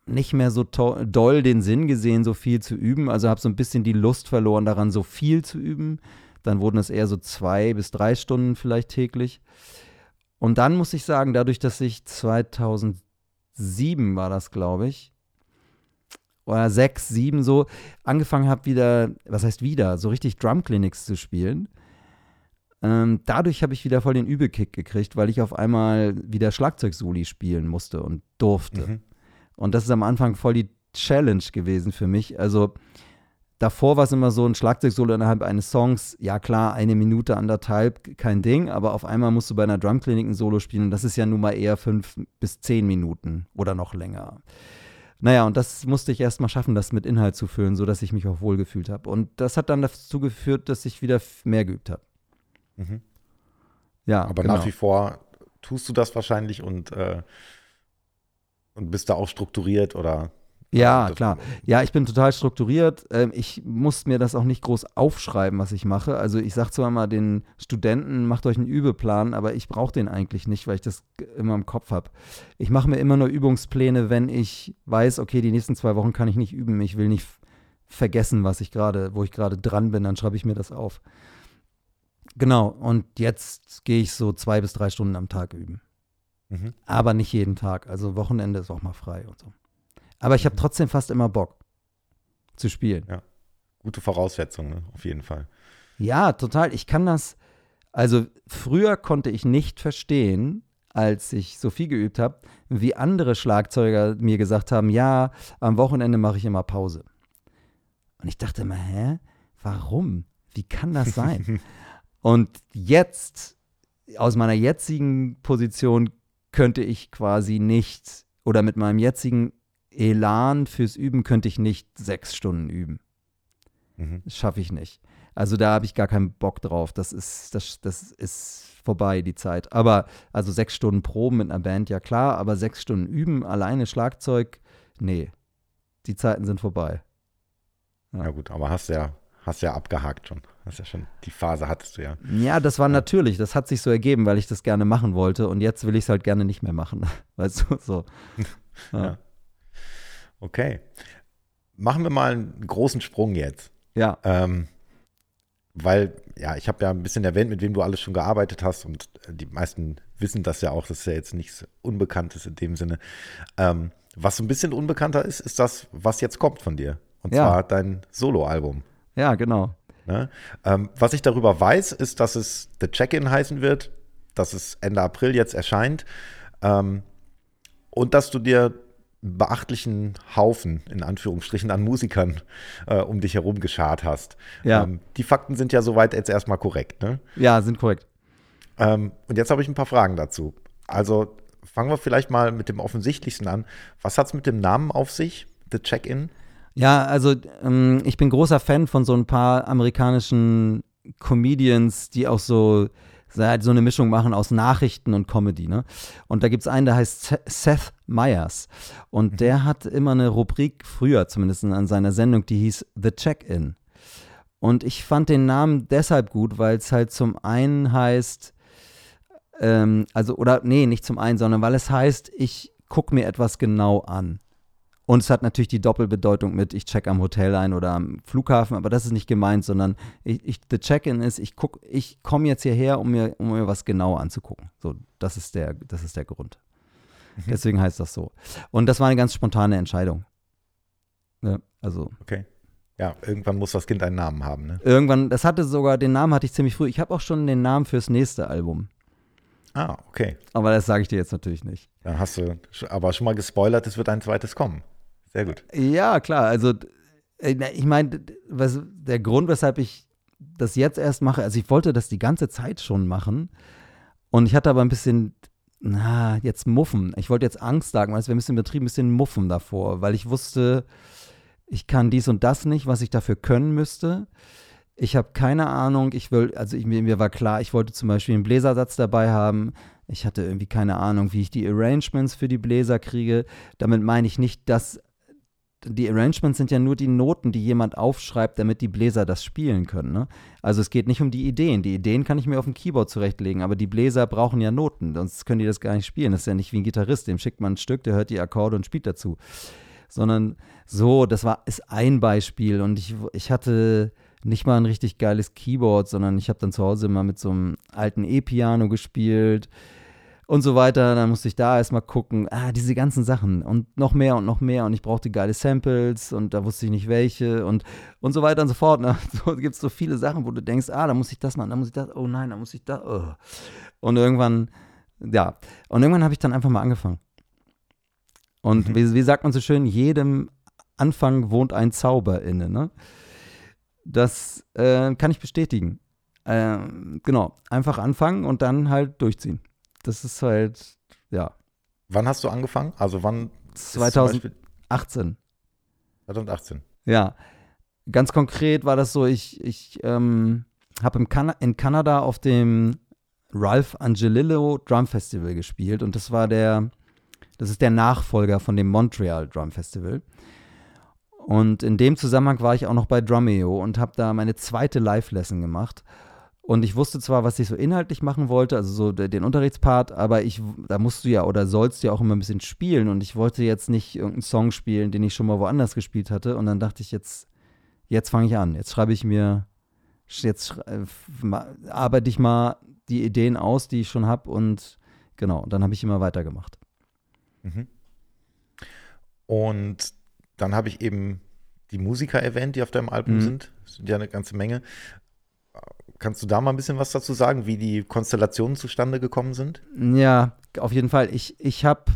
nicht mehr so doll den Sinn gesehen, so viel zu üben. Also habe so ein bisschen die Lust verloren daran, so viel zu üben. Dann wurden es eher so zwei bis drei Stunden vielleicht täglich. Und dann muss ich sagen, dadurch, dass ich 2007 war das, glaube ich, oder sechs, sieben so, angefangen habe wieder, was heißt wieder, so richtig Drum-Clinics zu spielen. Ähm, dadurch habe ich wieder voll den Übelkick gekriegt, weil ich auf einmal wieder Schlagzeugsoli spielen musste und durfte. Mhm. Und das ist am Anfang voll die Challenge gewesen für mich. Also davor war es immer so ein Schlagzeugsolo innerhalb eines Songs. Ja klar, eine Minute, anderthalb, kein Ding. Aber auf einmal musst du bei einer Drumklinik ein Solo spielen. Und das ist ja nun mal eher fünf bis zehn Minuten oder noch länger. Naja, und das musste ich erst mal schaffen, das mit Inhalt zu füllen, sodass ich mich auch wohl gefühlt habe. Und das hat dann dazu geführt, dass ich wieder mehr geübt habe. Mhm. Ja, Aber genau. nach wie vor tust du das wahrscheinlich und, äh, und bist da auch strukturiert oder? Ja, das- klar. Ja, ich bin total strukturiert. Ähm, ich muss mir das auch nicht groß aufschreiben, was ich mache. Also ich sage zwar mal den Studenten, macht euch einen Übeplan, aber ich brauche den eigentlich nicht, weil ich das immer im Kopf habe. Ich mache mir immer nur Übungspläne, wenn ich weiß, okay, die nächsten zwei Wochen kann ich nicht üben. Ich will nicht vergessen, was ich gerade, wo ich gerade dran bin, dann schreibe ich mir das auf. Genau, und jetzt gehe ich so zwei bis drei Stunden am Tag üben. Mhm. Aber nicht jeden Tag. Also Wochenende ist auch mal frei und so. Aber ich habe trotzdem fast immer Bock zu spielen. Gute Voraussetzung, ne? auf jeden Fall. Ja, total. Ich kann das. Also früher konnte ich nicht verstehen, als ich so viel geübt habe, wie andere Schlagzeuger mir gesagt haben, ja, am Wochenende mache ich immer Pause. Und ich dachte immer, hä? Warum? Wie kann das sein? Und jetzt, aus meiner jetzigen Position, könnte ich quasi nicht, oder mit meinem jetzigen Elan fürs Üben könnte ich nicht sechs Stunden üben. Mhm. Das schaffe ich nicht. Also da habe ich gar keinen Bock drauf. Das ist, das, das ist vorbei, die Zeit. Aber also sechs Stunden Proben mit einer Band, ja klar, aber sechs Stunden üben, alleine Schlagzeug, nee. Die Zeiten sind vorbei. Ja. Ja gut, aber hast ja, hast ja abgehakt schon. Hast ja schon, die Phase hattest du ja. Ja, das war natürlich, das hat sich so ergeben, weil ich das gerne machen wollte und jetzt will ich es halt gerne nicht mehr machen. Weißt du, so. Ja. Ja. Okay. Machen wir mal einen großen Sprung jetzt. ja. Ähm, weil, ja, ich habe ja ein bisschen erwähnt, mit wem du alles schon gearbeitet hast und äh, die meisten wissen das ja auch, das ist ja jetzt nichts Unbekanntes in dem Sinne. Ähm, was so ein bisschen unbekannter ist, ist das, was jetzt kommt von dir. Und Ja. zwar dein Soloalbum. Ja, genau. Ne? Ähm, was ich darüber weiß, ist, dass es The Check-In heißen wird, dass es Ende April jetzt erscheint ähm, und dass du dir einen beachtlichen Haufen, in Anführungsstrichen, an Musikern äh, um dich herum geschart hast. Ja. Ähm, die Fakten sind ja soweit jetzt erstmal korrekt. Ne? Ja, sind korrekt. Ähm, und jetzt habe ich ein paar Fragen dazu. Also fangen wir vielleicht mal mit dem Offensichtlichsten an. Was hat es mit dem Namen auf sich, The Check-In? Ja, also ähm, ich bin großer Fan von so ein paar amerikanischen Comedians, die auch so, so halt so eine Mischung machen aus Nachrichten und Comedy. Ne? Und da gibt es einen, der heißt Se- Seth Meyers. Und der hat immer eine Rubrik, früher zumindest an seiner Sendung, die hieß The Check-In. Und ich fand den Namen deshalb gut, weil es halt zum einen heißt, ähm, also, oder nee, nicht zum einen, sondern weil es heißt, ich gucke mir etwas genau an. Und es hat natürlich die Doppelbedeutung mit, ich check am Hotel ein oder am Flughafen, aber das ist nicht gemeint, sondern ich, ich, the Check-in ist, ich guck, ich komme jetzt hierher, um mir, um mir was genau anzugucken. So, das ist der, das ist der Grund. Deswegen heißt das so. Und das war eine ganz spontane Entscheidung. Ne? Also Okay. Ja, irgendwann muss das Kind einen Namen haben. Ne? irgendwann, das hatte sogar, den Namen hatte ich ziemlich früh. Ich habe auch schon den Namen fürs nächste Album. Ah, okay. Aber das sage ich dir jetzt natürlich nicht. Dann hast du aber schon mal gespoilert, es wird ein zweites kommen. Sehr gut. Ja, klar. Also, äh, ich meine, der Grund, weshalb ich das jetzt erst mache, also ich wollte das die ganze Zeit schon machen. Und ich hatte aber ein bisschen, na, jetzt Muffen. Ich wollte jetzt Angst sagen, weil es wäre ein bisschen übertrieben, ein bisschen Muffen davor, weil ich wusste, ich kann dies und das nicht, was ich dafür können müsste. Ich habe keine Ahnung, ich will, also ich, mir war klar, ich wollte zum Beispiel einen Bläsersatz dabei haben. Ich hatte irgendwie keine Ahnung, wie ich die Arrangements für die Bläser kriege. Damit meine ich nicht, dass die Arrangements sind ja nur die Noten, die jemand aufschreibt, damit die Bläser das spielen können. Ne? Also es geht nicht um die Ideen. Die Ideen kann ich mir auf dem Keyboard zurechtlegen, aber die Bläser brauchen ja Noten, sonst können die das gar nicht spielen. Das ist ja nicht wie ein Gitarrist, dem schickt man ein Stück, der hört die Akkorde und spielt dazu. Sondern so, das war ist ein Beispiel und ich, ich hatte nicht mal ein richtig geiles Keyboard, sondern ich habe dann zu Hause immer mit so einem alten E-Piano gespielt und so weiter. Dann musste ich da erstmal gucken, ah, diese ganzen Sachen und noch mehr und noch mehr und ich brauchte geile Samples und da wusste ich nicht welche und, und so weiter und so fort. Ne? So gibt es so viele Sachen, wo du denkst, ah, da muss ich das machen, da muss ich das, oh nein, da muss ich das. Oh. Und irgendwann, ja, und irgendwann habe ich dann einfach mal angefangen. Und Mhm. wie, wie sagt man so schön, jedem Anfang wohnt ein Zauber inne, ne? Das äh, kann ich bestätigen. Ähm, genau, einfach anfangen und dann halt durchziehen. Das ist halt, ja, Wann hast du angefangen? Also wann? ist zum 2018. 2018. 2018. Ja. Ganz konkret war das so, ich, ich ähm, habe kan in Kanada auf dem Ralph Angelillo Drum Festival gespielt und das war der, das ist der Nachfolger von dem Montreal Drum Festival. Und in dem Zusammenhang war ich auch noch bei Drumeo und habe da meine zweite Live-Lesson gemacht. Und ich wusste zwar, was ich so inhaltlich machen wollte, also so den Unterrichtspart, aber ich, da musst du ja oder sollst du ja auch immer ein bisschen spielen. Und ich wollte jetzt nicht irgendeinen Song spielen, den ich schon mal woanders gespielt hatte. Und dann dachte ich, jetzt, jetzt fange ich an. Jetzt schreibe ich mir, jetzt äh, arbeite ich mal die Ideen aus, die ich schon habe. Und genau, dann habe ich immer weitergemacht. Mhm. Und dann habe ich eben die Musiker erwähnt, die auf deinem Album mhm. sind. Das sind ja eine ganze Menge. Kannst du da mal ein bisschen was dazu sagen, wie die Konstellationen zustande gekommen sind? Ja, auf jeden Fall. Ich, ich habe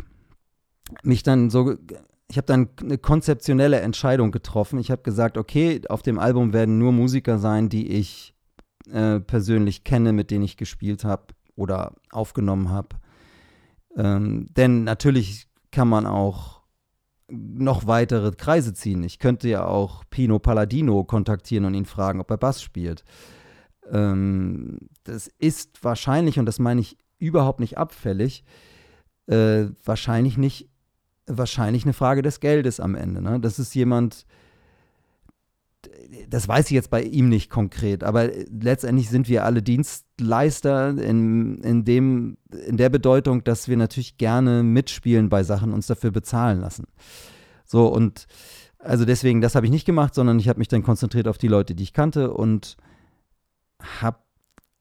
mich dann so, ich habe dann eine konzeptionelle Entscheidung getroffen. Ich habe gesagt, okay, auf dem Album werden nur Musiker sein, die ich äh, persönlich kenne, mit denen ich gespielt habe oder aufgenommen habe. Ähm, denn natürlich kann man auch noch weitere Kreise ziehen. Ich könnte ja auch Pino Palladino kontaktieren und ihn fragen, ob er Bass spielt. Ähm, das ist wahrscheinlich, und das meine ich überhaupt nicht abfällig, äh, wahrscheinlich nicht, wahrscheinlich eine Frage des Geldes am Ende. Ne? Das ist jemand, das weiß ich jetzt bei ihm nicht konkret, aber letztendlich sind wir alle Dienstleister in, in, dem, in der Bedeutung, dass wir natürlich gerne mitspielen bei Sachen, uns dafür bezahlen lassen. So, und also deswegen, das habe ich nicht gemacht, sondern ich habe mich dann konzentriert auf die Leute, die ich kannte und habe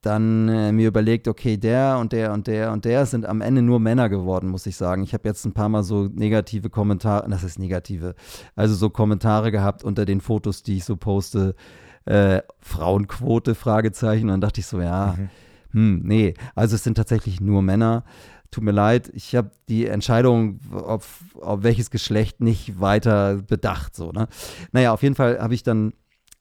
dann äh, mir überlegt, okay, der und der und der und der sind am Ende nur Männer geworden, muss ich sagen. Ich habe jetzt ein paar Mal so negative Kommentare, das ist negative, also so Kommentare gehabt unter den Fotos, die ich so poste, äh, Frauenquote, Fragezeichen. Und dann dachte ich so, ja, mhm. hm, nee, also es sind tatsächlich nur Männer. Tut mir leid, ich habe die Entscheidung, auf, auf welches Geschlecht nicht weiter bedacht. So, ne? Naja, auf jeden Fall habe ich dann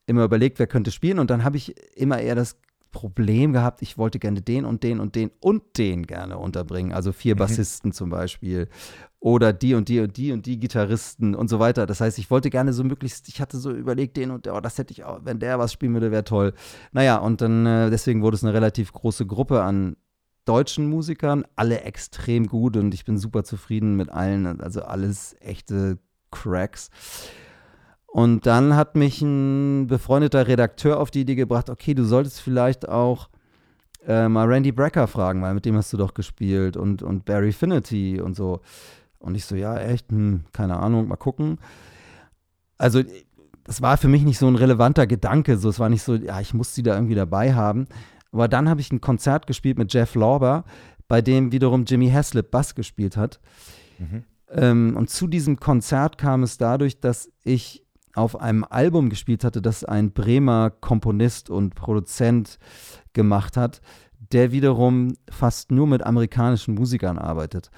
immer überlegt, wer könnte spielen und dann habe ich immer eher das Problem gehabt, ich wollte gerne den und den und den und den gerne unterbringen. Also vier mhm. Bassisten zum Beispiel. Oder die und die und die und die Gitarristen und so weiter. Das heißt, ich wollte gerne so möglichst, ich hatte so überlegt, den und der, oh, das hätte ich auch, wenn der was spielen würde, wäre toll. Naja, und dann, äh, deswegen wurde es eine relativ große Gruppe an deutschen Musikern, alle extrem gut und ich bin super zufrieden mit allen. Also alles echte Cracks. Und dann hat mich ein befreundeter Redakteur auf die Idee gebracht, okay, du solltest vielleicht auch äh, mal Randy Brecker fragen, weil mit dem hast du doch gespielt und, und Barry Finity und so. Und ich so, ja, echt, hm, keine Ahnung, mal gucken. Also, das war für mich nicht so ein relevanter Gedanke. So, es war nicht so, ja, ich muss sie da irgendwie dabei haben. Aber dann habe ich ein Konzert gespielt mit Jeff Lorber, bei dem wiederum Jimmy Haslip Bass gespielt hat. Mhm. Ähm, und zu diesem Konzert kam es dadurch, dass ich auf einem Album gespielt hatte, das ein Bremer Komponist und Produzent gemacht hat, der wiederum fast nur mit amerikanischen Musikern arbeitet.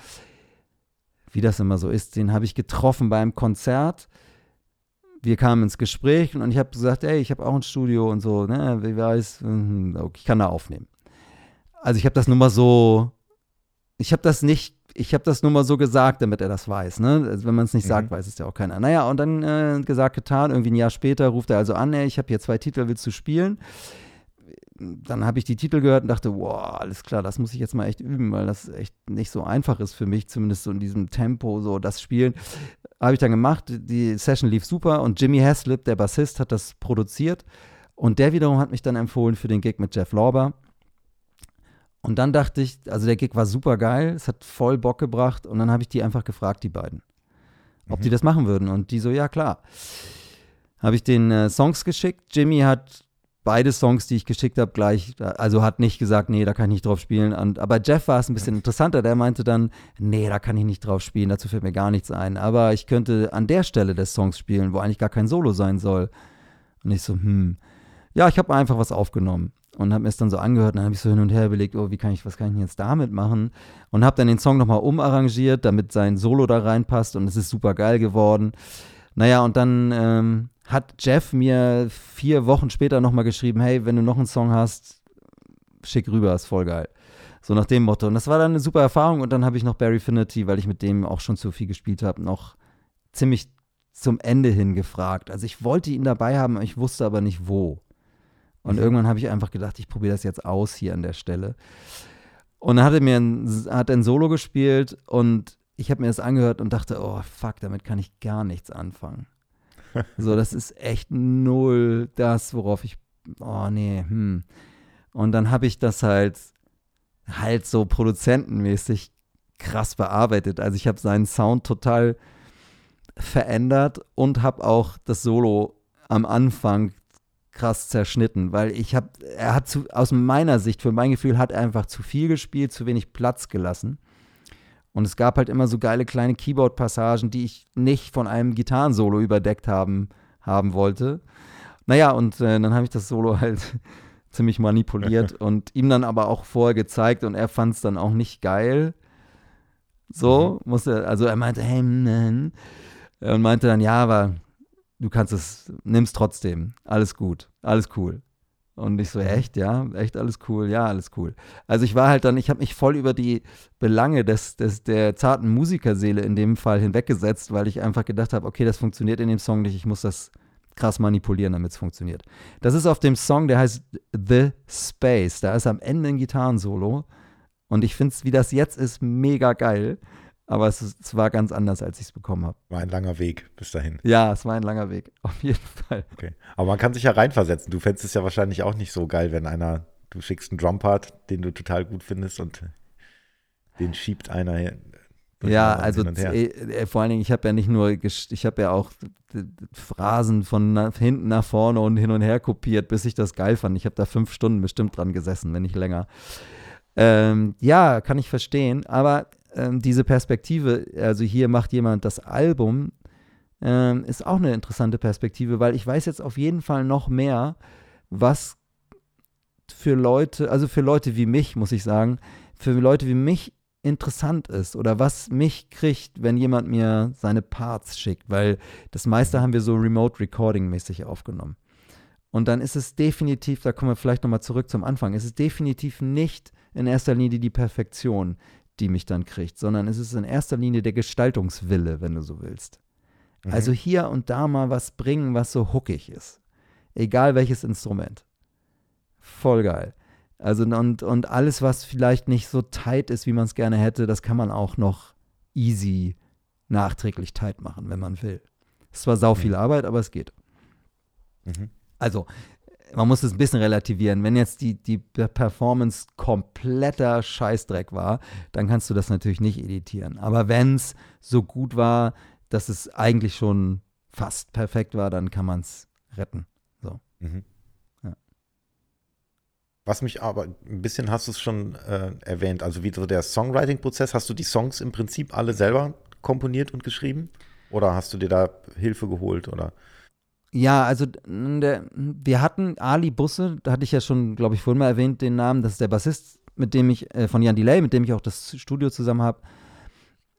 Wie das immer so ist, den habe ich getroffen beim Konzert. Wir kamen ins Gespräch und ich habe gesagt, ey, ich habe auch ein Studio und so, ne, wie weiß, hm, okay, ich kann da aufnehmen. Also ich habe das nur mal so, ich habe das nicht ich habe das nur mal so gesagt, damit er das weiß. Ne? Also wenn man es nicht mhm. sagt, weiß es ja auch keiner. Naja, und dann äh, gesagt, getan. Irgendwie ein Jahr später ruft er also an, ey, ich habe hier zwei Titel, willst du spielen? Dann habe ich die Titel gehört und dachte, wow, alles klar, das muss ich jetzt mal echt üben, weil das echt nicht so einfach ist für mich, zumindest so in diesem Tempo, so das Spielen. Habe ich dann gemacht, die Session lief super und Jimmy Haslip, der Bassist, hat das produziert und der wiederum hat mich dann empfohlen für den Gig mit Jeff Lorber. Und dann dachte ich, also der Gig war super geil, es hat voll Bock gebracht und dann habe ich die einfach gefragt, die beiden, ob mhm. die das machen würden. Und die so, ja klar. Habe ich den äh, Songs geschickt. Jimmy hat beide Songs, die ich geschickt habe, gleich, also hat nicht gesagt, nee, da kann ich nicht drauf spielen. Und, aber Jeff war es ein bisschen interessanter, der meinte dann, nee, da kann ich nicht drauf spielen, dazu fällt mir gar nichts ein. Aber ich könnte an der Stelle des Songs spielen, wo eigentlich gar kein Solo sein soll. Und ich so, hm. Ja, ich habe einfach was aufgenommen und habe mir es dann so angehört und dann habe ich so hin und her überlegt, oh, wie kann ich, was kann ich jetzt damit machen? Und habe dann den Song nochmal umarrangiert, damit sein Solo da reinpasst und es ist super geil geworden. Naja, und dann ähm, hat Jeff mir vier Wochen später nochmal geschrieben, hey, wenn du noch einen Song hast, schick rüber, ist voll geil. So nach dem Motto. Und das war dann eine super Erfahrung und dann habe ich noch Barry Finity, weil ich mit dem auch schon zu viel gespielt habe, noch ziemlich zum Ende hin gefragt. Also ich wollte ihn dabei haben, ich wusste aber nicht wo. Und irgendwann habe ich einfach gedacht, ich probiere das jetzt aus hier an der Stelle. Und dann hat er mir ein, hat ein Solo gespielt und ich habe mir das angehört und dachte, oh fuck, damit kann ich gar nichts anfangen. so, das ist echt null das, worauf ich, oh nee, hm. Und dann habe ich das halt, halt so produzentenmäßig krass bearbeitet. Also ich habe seinen Sound total verändert und habe auch das Solo am Anfang krass zerschnitten, weil ich habe, er hat zu, aus meiner Sicht, für mein Gefühl, hat er einfach zu viel gespielt, zu wenig Platz gelassen. Und es gab halt immer so geile kleine Keyboard-Passagen, die ich nicht von einem Gitarrensolo überdeckt haben, haben wollte. Naja, und äh, dann habe ich das Solo halt ziemlich manipuliert und ihm dann aber auch vorher gezeigt und er fand es dann auch nicht geil. So, mhm. musste, also er meinte, hey, man. Und meinte dann, ja, aber du kannst es, nimm's trotzdem. Alles gut, alles cool. Und ich so, echt, ja, echt alles cool, ja, alles cool. Also ich war halt dann, ich habe mich voll über die Belange des, des, der zarten Musikerseele in dem Fall hinweggesetzt, weil ich einfach gedacht habe, okay, das funktioniert in dem Song nicht, ich muss das krass manipulieren, damit es funktioniert. Das ist auf dem Song, der heißt The Space. Da ist am Ende ein Gitarrensolo. Und ich finde es, wie das jetzt ist, mega geil. Aber es, ist, es war ganz anders, als ich es bekommen habe. War ein langer Weg bis dahin. Ja, es war ein langer Weg, auf jeden Fall. Okay. Aber man kann sich ja reinversetzen. Du fändest es ja wahrscheinlich auch nicht so geil, wenn einer, du schickst einen Drumpart, den du total gut findest und den schiebt einer her. Ja, also äh, vor allen Dingen, ich habe ja nicht nur, ich habe ja auch Phrasen von na, hinten nach vorne und hin und her kopiert, bis ich das geil fand. Ich habe da fünf Stunden bestimmt dran gesessen, wenn nicht länger. Ähm, ja, kann ich verstehen, aber ähm, diese Perspektive, also hier macht jemand das Album, ähm, ist auch eine interessante Perspektive, weil ich weiß jetzt auf jeden Fall noch mehr, was für Leute, also für Leute wie mich, muss ich sagen, für Leute wie mich interessant ist oder was mich kriegt, wenn jemand mir seine Parts schickt, weil das meiste haben wir so Remote Recording mäßig aufgenommen. Und dann ist es definitiv, da kommen wir vielleicht nochmal zurück zum Anfang, es ist definitiv nicht in erster Linie die Perfektion, die mich dann kriegt, sondern es ist in erster Linie der Gestaltungswille, wenn du so willst. Mhm. Also hier und da mal was bringen, was so hookig ist. Egal welches Instrument. Voll geil. Also und, und alles, was vielleicht nicht so tight ist, wie man es gerne hätte, das kann man auch noch easy nachträglich tight machen, wenn man will. Es ist zwar sau viel. Arbeit, aber es geht. Mhm. Also, man muss es ein bisschen relativieren. Wenn jetzt die, die Performance kompletter Scheißdreck war, dann kannst du das natürlich nicht editieren. Aber wenn es so gut war, dass es eigentlich schon fast perfekt war, dann kann man es retten. So. Mhm. Was mich aber ein bisschen hast du es schon äh, erwähnt, also wie so der Songwriting-Prozess, hast du die Songs im Prinzip alle selber komponiert und geschrieben? Oder hast du dir da Hilfe geholt? Oder? Ja, also der, wir hatten Ali Busse, da hatte ich ja schon, glaube ich, vorhin mal erwähnt, den Namen, das ist der Bassist, mit dem ich, äh, von Jan Delay, mit dem ich auch das Studio zusammen habe.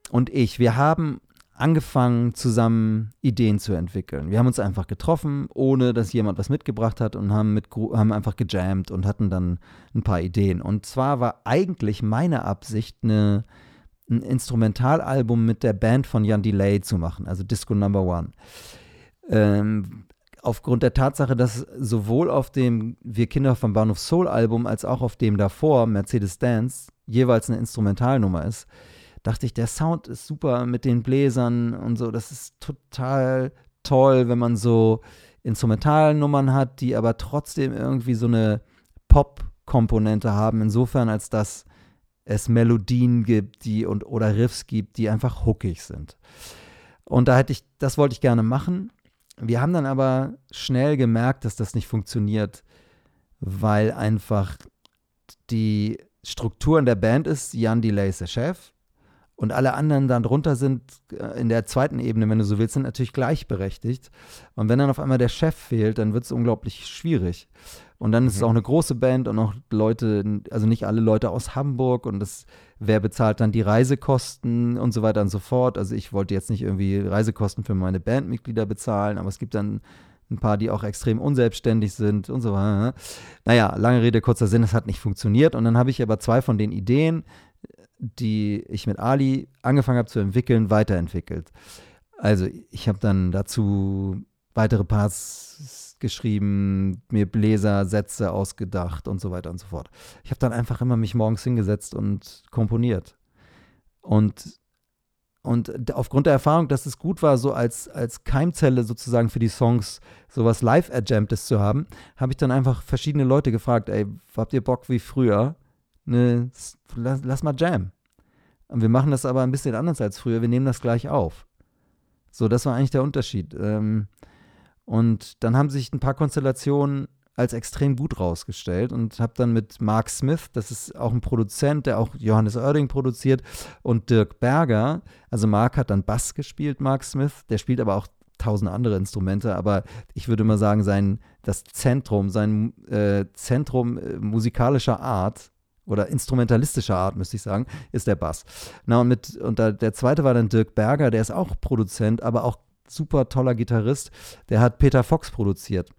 Und ich, wir haben angefangen, zusammen Ideen zu entwickeln. Wir haben uns einfach getroffen, ohne dass jemand was mitgebracht hat und haben, mit, haben einfach gejammt und hatten dann ein paar Ideen. Und zwar war eigentlich meine Absicht, eine, ein Instrumentalalbum mit der Band von Jan Delay zu machen, also Disco Number One. Ähm, aufgrund der Tatsache, dass sowohl auf dem Wir Kinder vom Bahnhof Soul Album als auch auf dem davor, Mercedes Dance, jeweils eine Instrumentalnummer ist, dachte ich, der Sound ist super mit den Bläsern und so. Das ist total toll, wenn man so Instrumentalnummern hat, die aber trotzdem irgendwie so eine Pop-Komponente haben, insofern als dass es Melodien gibt, die und oder Riffs gibt, die einfach hookig sind. Und da hätte ich, das wollte ich gerne machen. Wir haben dann aber schnell gemerkt, dass das nicht funktioniert, weil einfach die Struktur in der Band ist, Jan Delay ist der Chef und alle anderen dann drunter sind äh, in der zweiten Ebene, wenn du so willst, sind natürlich gleichberechtigt. Und wenn dann auf einmal der Chef fehlt, dann wird es unglaublich schwierig. Und dann mhm. ist es mhm. auch eine große Band und auch Leute, also nicht alle Leute aus Hamburg und das, wer bezahlt dann die Reisekosten und so weiter und so fort. Also ich wollte jetzt nicht irgendwie Reisekosten für meine Bandmitglieder bezahlen, aber es gibt dann ein paar, die auch extrem unselbstständig sind und so weiter. Naja, lange Rede, kurzer Sinn, es hat nicht funktioniert. Und dann habe ich aber zwei von den Ideen, die ich mit Ali angefangen habe zu entwickeln, weiterentwickelt. Also ich habe dann dazu weitere Parts geschrieben, mir Bläsersätze ausgedacht und so weiter und so fort. Ich habe dann einfach immer mich morgens hingesetzt und komponiert. Und, und aufgrund der Erfahrung, dass es gut war, so als, als Keimzelle sozusagen für die Songs sowas live-adjamptes zu haben, habe ich dann einfach verschiedene Leute gefragt, ey, habt ihr Bock wie früher? Ne, lass, lass mal Jam. Und wir machen das aber ein bisschen anders als früher, wir nehmen das gleich auf. So, das war eigentlich der Unterschied. Ähm, und dann haben sich ein paar Konstellationen als extrem gut rausgestellt und habe dann mit Mark Smith, das ist auch ein Produzent, der auch Johannes Oerding produziert, und Dirk Berger, also Mark hat dann Bass gespielt, Mark Smith, der spielt aber auch tausend andere Instrumente, aber ich würde mal sagen, sein, das Zentrum, sein äh, Zentrum äh, musikalischer Art oder instrumentalistischer Art, müsste ich sagen, ist der Bass. Na, und mit, und da, der zweite war dann Dirk Berger, der ist auch Produzent, aber auch super toller Gitarrist. Der hat Peter Fox produziert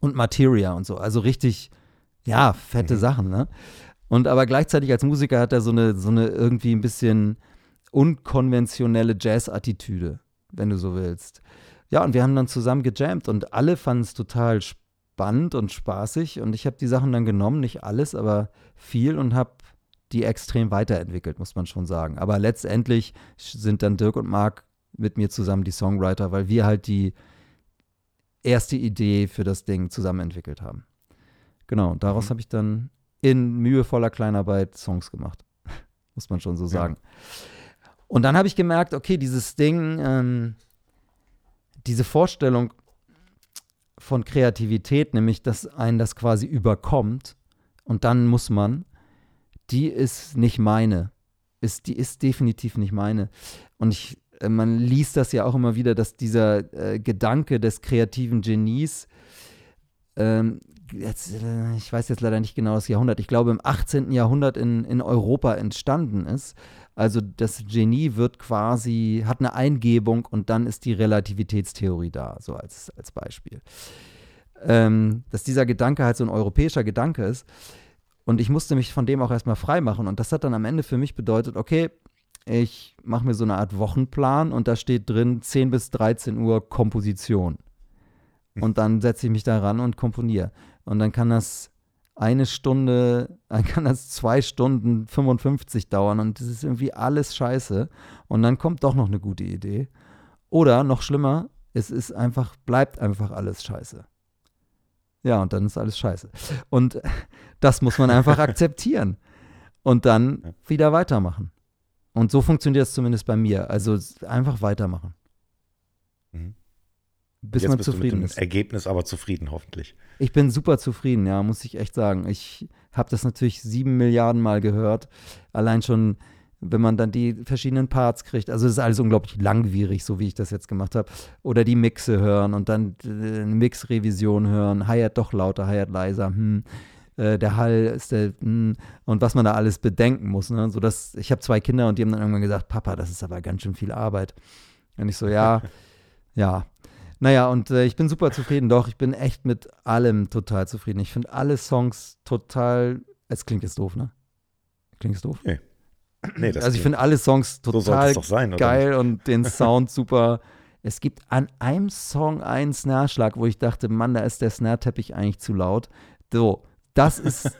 und Materia und so. Also richtig, ja, fette mhm. Sachen, ne? Und aber gleichzeitig als Musiker hat er so eine, so eine irgendwie ein bisschen unkonventionelle Jazz-Attitüde, wenn du so willst. Ja, und wir haben dann zusammen gejammt und alle fanden es total spannend und spaßig und ich habe die Sachen dann genommen, nicht alles, aber viel und habe die extrem weiterentwickelt, muss man schon sagen. Aber letztendlich sind dann Dirk und Marc mit mir zusammen die Songwriter, weil wir halt die erste Idee für das Ding zusammen entwickelt haben. Genau, daraus mhm. habe ich dann in mühevoller Kleinarbeit Songs gemacht. Muss man schon so sagen. Ja. Und dann habe ich gemerkt, okay, dieses Ding, ähm, diese Vorstellung von Kreativität, nämlich dass einen das quasi überkommt und dann muss man, die ist nicht meine. Ist, die ist definitiv nicht meine. Und ich man liest das ja auch immer wieder, dass dieser äh, Gedanke des kreativen Genies, ähm, jetzt, äh, ich weiß jetzt leider nicht genau das Jahrhundert, ich glaube im 18. Jahrhundert in, in Europa entstanden ist. Also das Genie wird quasi, hat eine Eingebung und dann ist die Relativitätstheorie da, so als, als Beispiel. Ähm, dass dieser Gedanke halt so ein europäischer Gedanke ist. Und ich musste mich von dem auch erstmal frei machen. Und das hat dann am Ende für mich bedeutet, okay, ich mache mir so eine Art Wochenplan und da steht drin 10 bis 13 Uhr Komposition. Hm. Und dann setze ich mich da ran und komponiere. Und dann kann das eine Stunde, dann kann das zwei Stunden 55 dauern und das ist irgendwie alles scheiße. Und dann kommt doch noch eine gute Idee. Oder noch schlimmer, es ist einfach, bleibt einfach alles scheiße. Ja, und dann ist alles scheiße. Und das muss man einfach akzeptieren. Und dann wieder weitermachen. Und so funktioniert es zumindest bei mir. Also einfach weitermachen. Mhm. Bis Jetzt man zufrieden ist. Ergebnis aber zufrieden, hoffentlich. Ich bin super zufrieden, ja, muss ich echt sagen. Ich habe das natürlich sieben Milliarden Mal gehört. Allein schon, wenn man dann die verschiedenen Parts kriegt. Also es ist alles unglaublich langwierig, so wie ich das jetzt gemacht habe. Oder die Mixe hören und dann eine Mix-Revision hören. Hi-Hat doch lauter, Hi-Hat leiser. Hm äh, der Hall ist der, mh, hm, und was man da alles bedenken muss. Ne? So dass, ich habe zwei Kinder und die haben dann irgendwann gesagt, Papa, das ist aber ganz schön viel Arbeit. Und ich so, ja, ja. Naja, und äh, ich bin super zufrieden. Doch, ich bin echt mit allem total zufrieden. Ich finde alle Songs total. Es klingt jetzt doof, ne? Klingt es doof? Nee. nee also ich finde alle Songs total so sein, geil und den Sound super. Es gibt an einem Song einen Snare-Schlag, wo ich dachte, Mann, da ist der Snare-Teppich eigentlich zu laut. So, das ist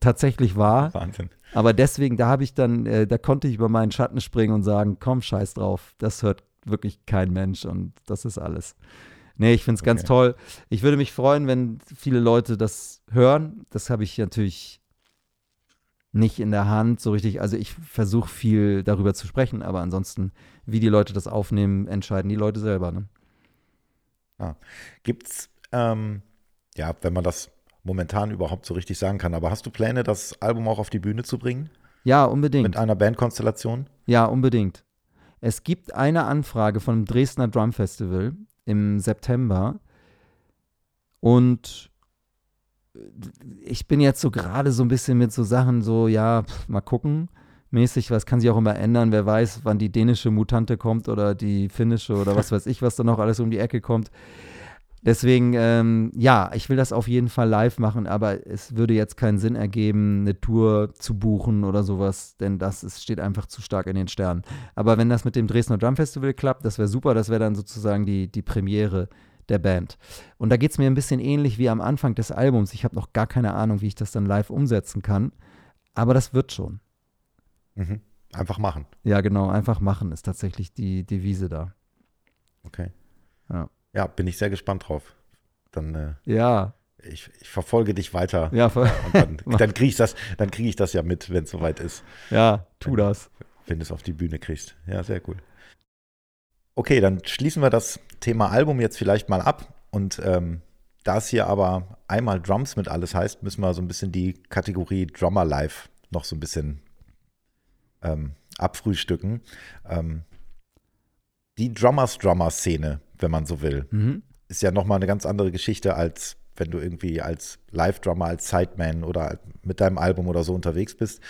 tatsächlich wahr. Wahnsinn. Aber deswegen, da habe ich dann, äh, da konnte ich über meinen Schatten springen und sagen, komm, scheiß drauf, das hört wirklich kein Mensch und das ist alles. Nee, ich finde es okay. ganz toll. Ich würde mich freuen, wenn viele Leute das hören. Das habe ich natürlich nicht in der Hand so richtig. Also ich versuche viel darüber zu sprechen, aber ansonsten, wie die Leute das aufnehmen, entscheiden die Leute selber. Ne? Ah. Gibt's, ähm, ja, wenn man das momentan überhaupt so richtig sagen kann. Aber hast du Pläne, das Album auch auf die Bühne zu bringen? Ja, unbedingt. Mit einer Bandkonstellation? Ja, unbedingt. Es gibt eine Anfrage von dem Dresdner Drum Festival im September und ich bin jetzt so gerade so ein bisschen mit so Sachen so, ja, pff, mal gucken, mäßig, was kann sich auch immer ändern, wer weiß, wann die dänische Mutante kommt oder die finnische oder was weiß ich, was da noch alles um die Ecke kommt. Deswegen, ähm, ja, ich will das auf jeden Fall live machen, aber es würde jetzt keinen Sinn ergeben, eine Tour zu buchen oder sowas, denn das ist, steht einfach zu stark in den Sternen. Aber wenn das mit dem Dresdner Drum Festival klappt, das wäre super, das wäre dann sozusagen die, die Premiere der Band. Und da geht es mir ein bisschen ähnlich wie am Anfang des Albums. Ich habe noch gar keine Ahnung, wie ich das dann live umsetzen kann, aber das wird schon. Mhm. Einfach machen. Ja, genau, einfach machen ist tatsächlich die Devise da. Okay. Ja. Ja, bin ich sehr gespannt drauf. Dann äh, Ja, ich, ich verfolge dich weiter. ja, ver- Und dann, dann kriege ich das, dann kriege ich das ja mit, wenn es soweit ist, ja, tu das. wenn du es auf die Bühne kriegst. Ja, sehr cool. Okay, dann schließen wir das Thema Album jetzt vielleicht mal ab. Und ähm, da es hier aber einmal Drums mit alles heißt, müssen wir so ein bisschen die Kategorie Drummer Live noch so ein bisschen ähm, abfrühstücken. Ähm, die Drummers-Drummer-Szene, wenn man so will, Mhm. ist ja nochmal eine ganz andere Geschichte, als wenn du irgendwie als Live-Drummer, als Sideman oder mit deinem Album oder so unterwegs bist.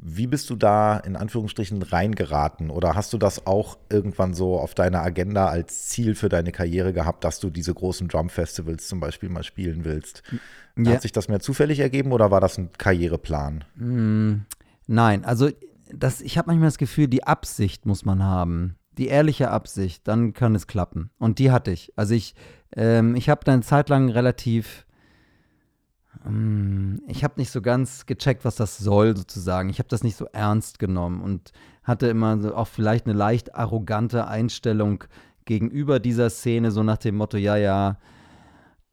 Wie bist du da in Anführungsstrichen reingeraten? Oder hast du das auch irgendwann so auf deiner Agenda als Ziel für deine Karriere gehabt, dass du diese großen Drum-Festivals zum Beispiel mal spielen willst? Ja. Hat sich das mehr zufällig ergeben oder war das ein Karriereplan? Mm, Nein, also das, ich habe manchmal das Gefühl, die Absicht muss man haben. Die ehrliche Absicht, dann kann es klappen. Und die hatte ich. Also ich, ähm, ich habe eine Zeit lang relativ, ähm, ich habe nicht so ganz gecheckt, was das soll sozusagen. Ich habe das nicht so ernst genommen und hatte immer so auch vielleicht eine leicht arrogante Einstellung gegenüber dieser Szene, so nach dem Motto, ja, ja,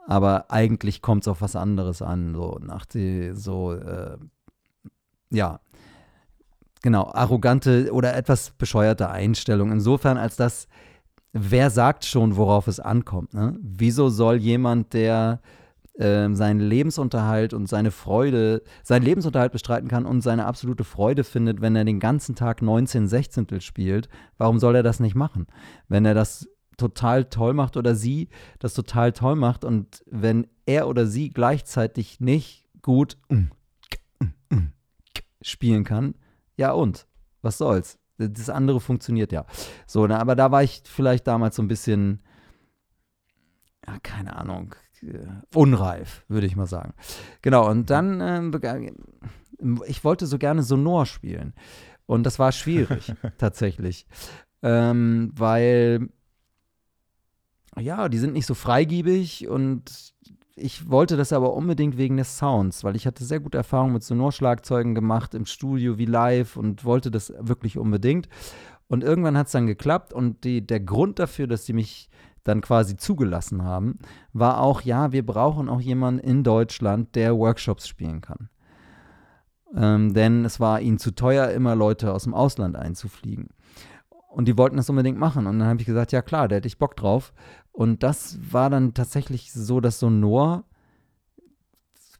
aber eigentlich kommt es auf was anderes an, so nach die, so, äh, ja, genau, arrogante oder etwas bescheuerte Einstellung. Insofern, als dass, wer sagt schon, worauf es ankommt? Ne? Wieso soll jemand, der ähm, seinen Lebensunterhalt und seine Freude, seinen Lebensunterhalt bestreiten kann und seine absolute Freude findet, wenn er den ganzen Tag 19 Sechzehntel spielt, warum soll er das nicht machen? Wenn er das total toll macht oder sie das total toll macht und wenn er oder sie gleichzeitig nicht gut spielen kann, ja und? Was soll's? Das andere funktioniert ja. So, na, aber da war ich vielleicht damals so ein bisschen, ja, keine Ahnung, äh, unreif, würde ich mal sagen. Genau, und dann, ähm, bega- ich wollte so gerne Sonor spielen. Und das war schwierig, tatsächlich. Ähm, weil, ja, die sind nicht so freigiebig und ich wollte das aber unbedingt wegen des Sounds, weil ich hatte sehr gute Erfahrungen mit Sonorschlagzeugen gemacht im Studio wie live und wollte das wirklich unbedingt. Und irgendwann hat es dann geklappt und die, der Grund dafür, dass sie mich dann quasi zugelassen haben, war auch, ja, wir brauchen auch jemanden in Deutschland, der Workshops spielen kann. Ähm, denn es war ihnen zu teuer, immer Leute aus dem Ausland einzufliegen. Und die wollten das unbedingt machen. Und dann habe ich gesagt, ja klar, da hätte ich Bock drauf. Und das war dann tatsächlich so, dass Sonor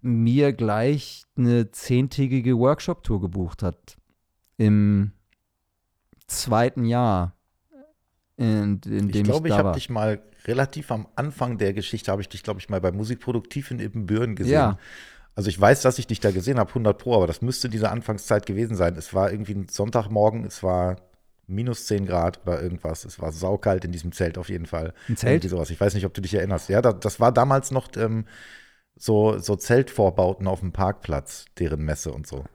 mir gleich eine zehntägige Workshop-Tour gebucht hat. Im zweiten Jahr, in, in dem Ich ich, glaube, ich, da habe dich mal relativ am Anfang der Geschichte, habe ich dich, glaube ich, mal bei Musikproduktiv in Ibbenbüren gesehen. Ja. Also ich weiß, dass ich dich da gesehen habe, 100 Pro, aber das müsste diese Anfangszeit gewesen sein. Es war irgendwie ein Sonntagmorgen, es war minus 10 Grad oder irgendwas. Es war saukalt in diesem Zelt auf jeden Fall. Ein Zelt? Irgendwie sowas. Ich weiß nicht, ob du dich erinnerst. Ja, da, das war damals noch ähm, so, so Zeltvorbauten auf dem Parkplatz, deren Messe und so.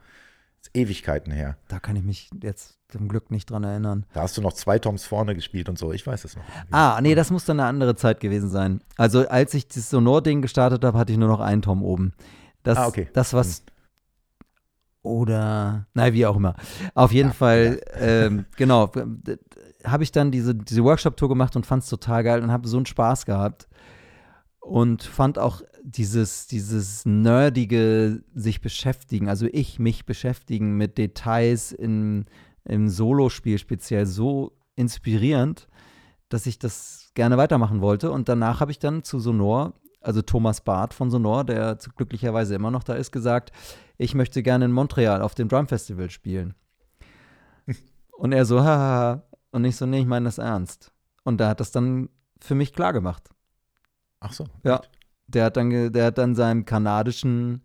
Ewigkeiten her. Da kann ich mich jetzt zum Glück nicht dran erinnern. Da hast du noch zwei Toms vorne gespielt und so. Ich weiß es noch. Ah, nee, das muss dann eine andere Zeit gewesen sein. Also, als ich das Sonor-Ding gestartet habe, hatte ich nur noch einen Tom oben. Das, Ah, okay. Das, was. Oder. Nein, wie auch immer. Auf jeden Fall, ähm, genau, habe ich dann diese, diese Workshop-Tour gemacht und fand es total geil und habe so einen Spaß gehabt. Und fand auch dieses, dieses nerdige sich beschäftigen, also ich mich beschäftigen mit Details in, im Solospiel speziell so inspirierend, dass ich das gerne weitermachen wollte. Und danach habe ich dann zu Sonor, also Thomas Barth von Sonor, der glücklicherweise immer noch da ist, gesagt, ich möchte gerne in Montreal auf dem Drum Festival spielen. Und er so, haha. Und ich so, nee, ich meine das ernst. Und da hat das dann für mich klar gemacht. Ach so. Ja. Der hat dann, der hat dann seinem kanadischen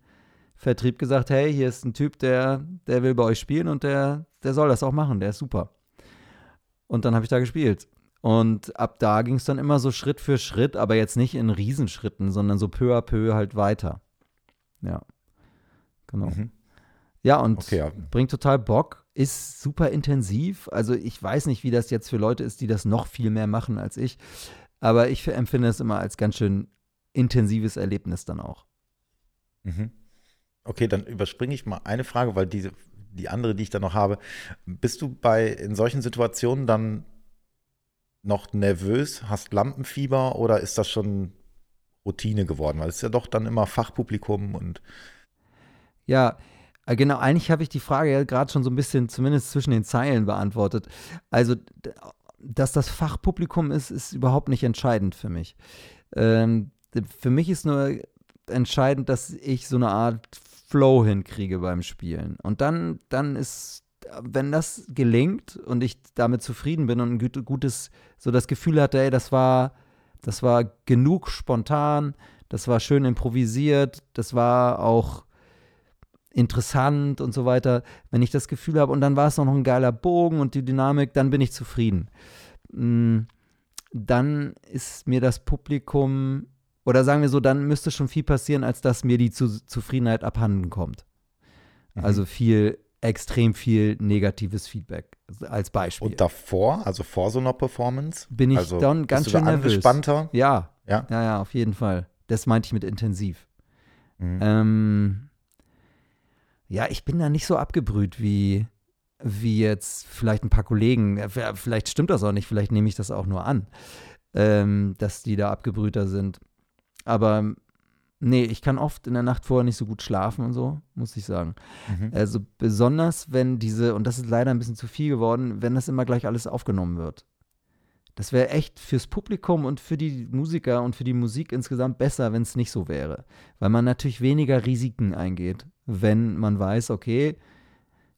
Vertrieb gesagt, hey, hier ist ein Typ, der, der will bei euch spielen und der, der soll das auch machen, der ist super. Und dann habe ich da gespielt. Und ab da ging es dann immer so Schritt für Schritt, aber jetzt nicht in Riesenschritten, sondern so peu à peu halt weiter. Ja. Genau. Mhm. Ja, und okay, ja. bringt total Bock, ist super intensiv. Also ich weiß nicht, wie das jetzt für Leute ist, die das noch viel mehr machen als ich. Aber ich empfinde es immer als ganz schön intensives Erlebnis dann auch. Mhm. Okay, dann überspringe ich mal eine Frage, weil diese, die andere, die ich dann noch habe, bist du bei in solchen Situationen dann noch nervös, hast Lampenfieber oder ist das schon Routine geworden? Weil es ist ja doch dann immer Fachpublikum und ja, äh, genau, eigentlich habe ich die Frage ja gerade schon so ein bisschen zumindest zwischen den Zeilen beantwortet. Also, dass das Fachpublikum ist, ist überhaupt nicht entscheidend für mich. Ähm, für mich ist nur entscheidend, dass ich so eine Art Flow hinkriege beim Spielen. Und dann, dann ist, wenn das gelingt und ich damit zufrieden bin und ein gutes, so das Gefühl hatte, ey, das war, das war genug spontan, das war schön improvisiert, das war auch interessant und so weiter. Wenn ich das Gefühl habe, und dann war es noch ein geiler Bogen und die Dynamik, dann bin ich zufrieden. Mm, dann ist mir das Publikum oder sagen wir so, dann müsste schon viel passieren, als dass mir die Zu Zufriedenheit abhanden kommt. Mhm. Also viel, extrem viel negatives Feedback als Beispiel. Und davor, also vor so einer Performance? Bin ich also, dann ganz schön nervös. angespannter? Ja. ja. Ja, ja, auf jeden Fall. Das meinte ich mit intensiv. Mhm. Ähm, ja, ich bin da nicht so abgebrüht wie, wie jetzt vielleicht ein paar Kollegen. Vielleicht stimmt das auch nicht, vielleicht nehme ich das auch nur an, ähm, dass die da abgebrühter sind. Aber nee, ich kann oft in der Nacht vorher nicht so gut schlafen und so, muss ich sagen. Mhm. Also besonders, wenn diese, und das ist leider ein bisschen zu viel geworden, wenn das immer gleich alles aufgenommen wird. Das wäre echt fürs Publikum und für die Musiker und für die Musik insgesamt besser, wenn es nicht so wäre. Weil man natürlich weniger Risiken eingeht, wenn man weiß, okay,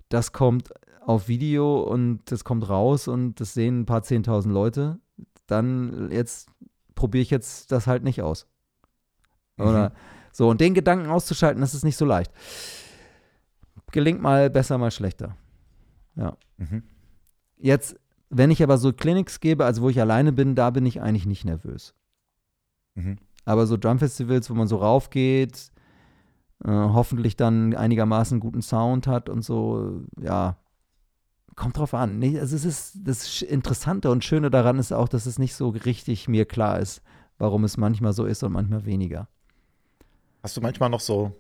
das kommt auf Video und das kommt raus und das sehen ein paar zehntausend Leute. Dann jetzt probiere ich jetzt das halt nicht aus. Oder mhm. so. Und den Gedanken auszuschalten, das ist nicht so leicht. Gelingt mal besser, mal schlechter. Ja. Mhm. Jetzt, wenn ich aber so Clinics gebe, also wo ich alleine bin, da bin ich eigentlich nicht nervös. Mhm. Aber so Drumfestivals, wo man so raufgeht, äh, hoffentlich dann einigermaßen guten Sound hat und so, ja, kommt drauf an. Nee, also es ist das Interessante und Schöne daran ist auch, dass es nicht so richtig mir klar ist, warum es manchmal so ist und manchmal weniger. Hast du manchmal noch so,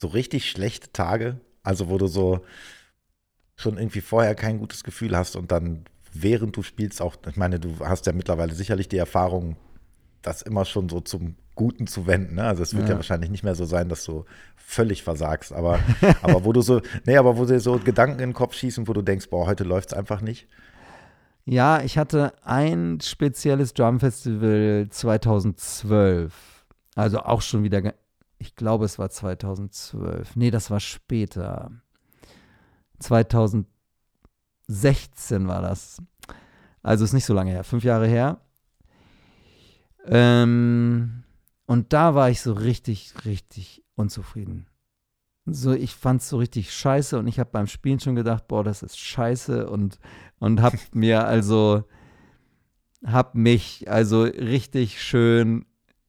so richtig schlechte Tage? Also, wo du so schon irgendwie vorher kein gutes Gefühl hast und dann, während du spielst, auch, ich meine, du hast ja mittlerweile sicherlich die Erfahrung, das immer schon so zum Guten zu wenden. Ne? Also es wird ja. ja. wahrscheinlich nicht mehr so sein, dass du völlig versagst, aber, aber wo du so, nee, aber wo dir so Gedanken in den Kopf schießen, wo du denkst, boah, heute läuft es einfach nicht. Ja, ich hatte ein spezielles Drumfestival 2012 also auch schon wieder, ich glaube, es war 2012. Nee, das war später. 2016 war das. Also ist nicht so lange her, fünf Jahre her. Ähm, und da war ich so richtig, richtig unzufrieden. So, ich fand es so richtig scheiße und ich habe beim Spielen schon gedacht, boah, das ist scheiße und, und habe mir also, hab mich also richtig schön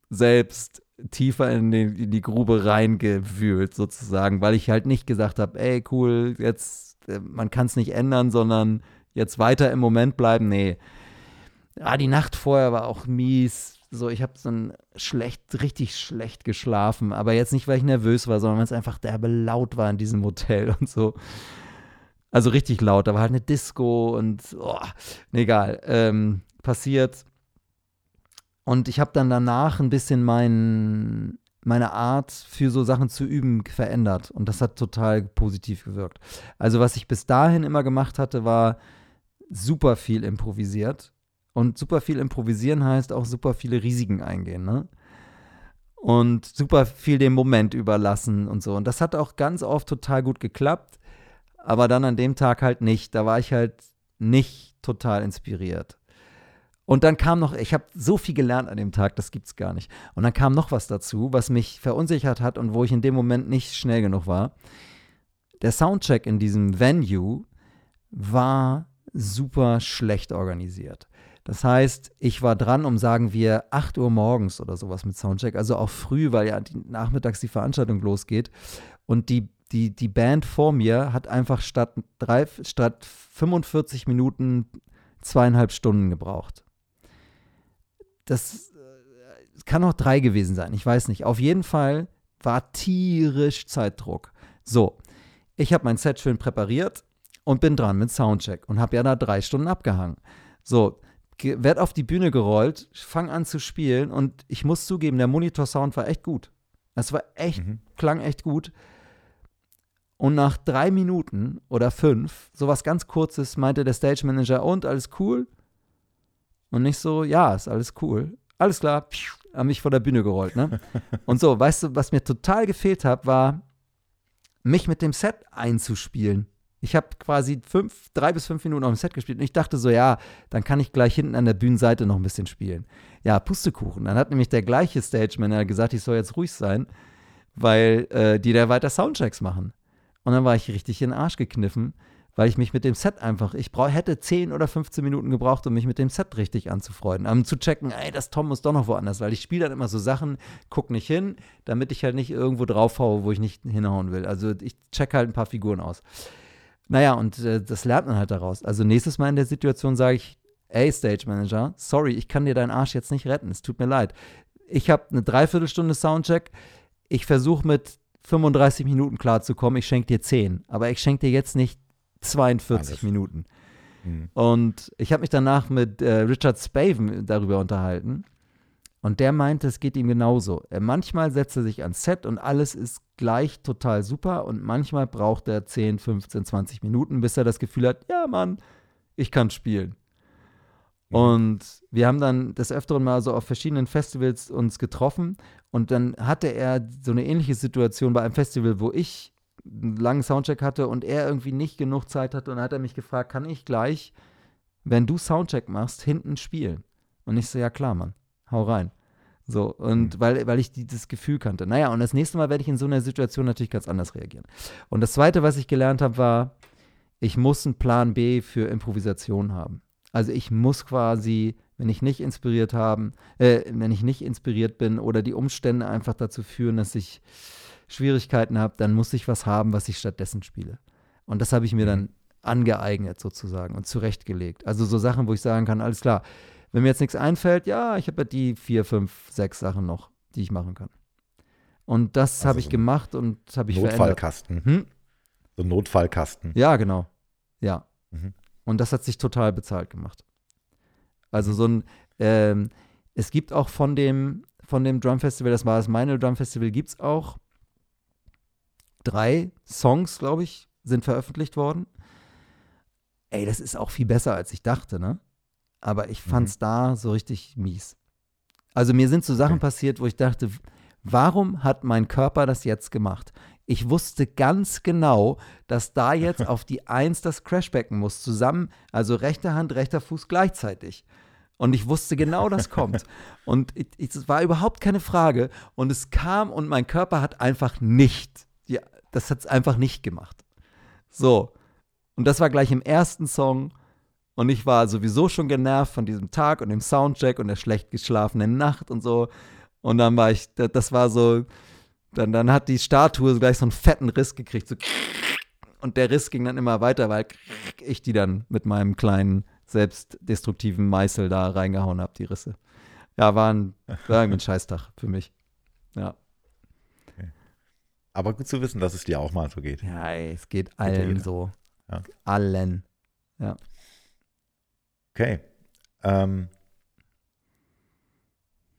selbst tiefer in, den, in die Grube reingewühlt, sozusagen, weil ich halt nicht gesagt habe, ey, cool, jetzt, äh, man kann es nicht ändern, sondern jetzt weiter im Moment bleiben. Nee. Ah, die Nacht vorher war auch mies. So, ich habe dann schlecht, richtig schlecht geschlafen. Aber jetzt nicht, weil ich nervös war, sondern weil es einfach derbe laut war in diesem Hotel und so. Also richtig laut. Da war halt eine Disco und, oh, egal. Ähm, passiert. Und ich habe dann danach ein bisschen mein, meine Art für so Sachen zu üben verändert. Und das hat total positiv gewirkt. Also was ich bis dahin immer gemacht hatte, war super viel improvisiert. Und super viel improvisieren heißt auch super viele Risiken eingehen. Ne? Und super viel dem Moment überlassen und so. Und das hat auch ganz oft total gut geklappt. Aber dann an dem Tag halt nicht. Da war ich halt nicht total inspiriert. Und dann kam noch, ich habe so viel gelernt an dem Tag, das gibt's gar nicht. Und dann kam noch was dazu, was mich verunsichert hat und wo ich in dem Moment nicht schnell genug war. Der Soundcheck in diesem Venue war super schlecht organisiert. Das heißt, ich war dran um, sagen wir, 8 Uhr morgens oder sowas mit Soundcheck, also auch früh, weil ja die, nachmittags die Veranstaltung losgeht. Und die, die, die Band vor mir hat einfach statt, drei, statt 45 Minuten zweieinhalb Stunden gebraucht. Das äh, kann auch drei gewesen sein, ich weiß nicht. Auf jeden Fall war tierisch Zeitdruck. So, ich habe mein Set schön präpariert und bin dran mit Soundcheck und habe ja da drei Stunden abgehangen. So, werd auf die Bühne gerollt, fang an zu spielen und ich muss zugeben, der Monitor-Sound war echt gut. Das war echt, mhm. klang echt gut. Und nach drei Minuten oder fünf, sowas ganz kurzes, meinte der Stage Manager, und alles cool? Und nicht so, ja, ist alles cool. Alles klar, pfiuh, haben mich vor der Bühne gerollt, ne? und so, weißt du, was mir total gefehlt hat, war, mich mit dem Set einzuspielen. Ich habe quasi fünf, drei bis fünf Minuten auf dem Set gespielt und ich dachte so, ja, dann kann ich gleich hinten an der Bühnenseite noch ein bisschen spielen. Ja, Pustekuchen. Dann hat nämlich der gleiche Stage-Manager gesagt, ich soll jetzt ruhig sein, weil äh, die da weiter Soundchecks machen. Und dann war ich richtig in den Arsch gekniffen, weil ich mich mit dem Set einfach, ich brauch, hätte 10 oder 15 Minuten gebraucht, um mich mit dem Set richtig anzufreunden. Um zu checken, ey, das Tom muss doch noch woanders, weil ich spiele dann immer so Sachen, guck nicht hin, damit ich halt nicht irgendwo draufhaue, wo ich nicht hinhauen will. Also ich check halt ein paar Figuren aus. Naja, und äh, das lernt man halt daraus. Also nächstes Mal in der Situation sage ich, ey, Stage Manager, sorry, ich kann dir deinen Arsch jetzt nicht retten. Es tut mir leid. Ich habe eine Dreiviertelstunde Soundcheck. Ich versuche mit 35 Minuten klarzukommen. Ich schenke dir 10. Aber ich schenke dir jetzt nicht 42 Alles. Minuten. Mhm. Und ich habe mich danach mit äh, Richard Spaven darüber unterhalten. Und der meinte, es geht ihm genauso. Er, manchmal setzt er sich ans Set und alles ist gleich total super und manchmal braucht er 10, 15, 20 Minuten, bis er das Gefühl hat, ja Mann, ich kann spielen. Mhm. Und wir haben dann des Öfteren mal so auf verschiedenen Festivals uns getroffen und dann hatte er so eine ähnliche Situation bei einem Festival, wo ich einen langen Soundcheck hatte und er irgendwie nicht genug Zeit hatte und dann hat er mich gefragt, kann ich gleich, wenn du Soundcheck machst, hinten spielen? Und ich so, ja klar, Mann, hau rein. So, und mhm. weil, weil ich dieses Gefühl kannte. Naja, und das nächste Mal werde ich in so einer Situation natürlich ganz anders reagieren. Und das zweite, was ich gelernt habe, war, ich muss einen Plan B für Improvisation haben. Also ich muss quasi, wenn ich nicht inspiriert haben, äh, wenn ich nicht inspiriert bin oder die Umstände einfach dazu führen, dass ich Schwierigkeiten habe, dann muss ich was haben, was ich stattdessen spiele. Und das habe ich mir dann mhm. angeeignet sozusagen und zurechtgelegt. Also so Sachen, wo ich sagen kann, alles klar, wenn mir jetzt nichts einfällt, ja, ich habe ja die vier, fünf, sechs Sachen noch, die ich machen kann. Und das also habe ich so gemacht und habe ich Notfallkasten. Hm? So ein Notfallkasten. Ja, genau. Ja. Mhm. Und das hat sich total bezahlt gemacht. Also so ein, ähm, es gibt auch von dem, von dem Drum Festival, das war das meine Drum Festival, gibt es auch drei Songs, glaube ich, sind veröffentlicht worden. Ey, das ist auch viel besser, als ich dachte, ne? Aber ich fand es mhm. da so richtig mies. Also mir sind so Sachen okay. passiert, wo ich dachte, warum hat mein Körper das jetzt gemacht? Ich wusste ganz genau, dass da jetzt auf die Eins das Crashbacken muss, zusammen, also rechte Hand, rechter Fuß gleichzeitig. Und ich wusste genau, das kommt. Und es war überhaupt keine Frage. Und es kam und mein Körper hat einfach nicht, ja, das hat es einfach nicht gemacht. So. Und das war gleich im ersten Song. Und ich war sowieso schon genervt von diesem Tag und dem Soundcheck und der schlecht geschlafenen Nacht und so. Und dann war ich, das war so, dann, dann hat die Statue gleich so einen fetten Riss gekriegt. So und der Riss ging dann immer weiter, weil ich die dann mit meinem kleinen, selbstdestruktiven Meißel da reingehauen habe, die Risse. Ja, war ein, war ein Scheißtag für mich. Ja. Okay. Aber gut zu wissen, dass es dir auch mal so geht. Ja, ey, es geht allen so. Ja. Allen. Ja. Okay. Ähm,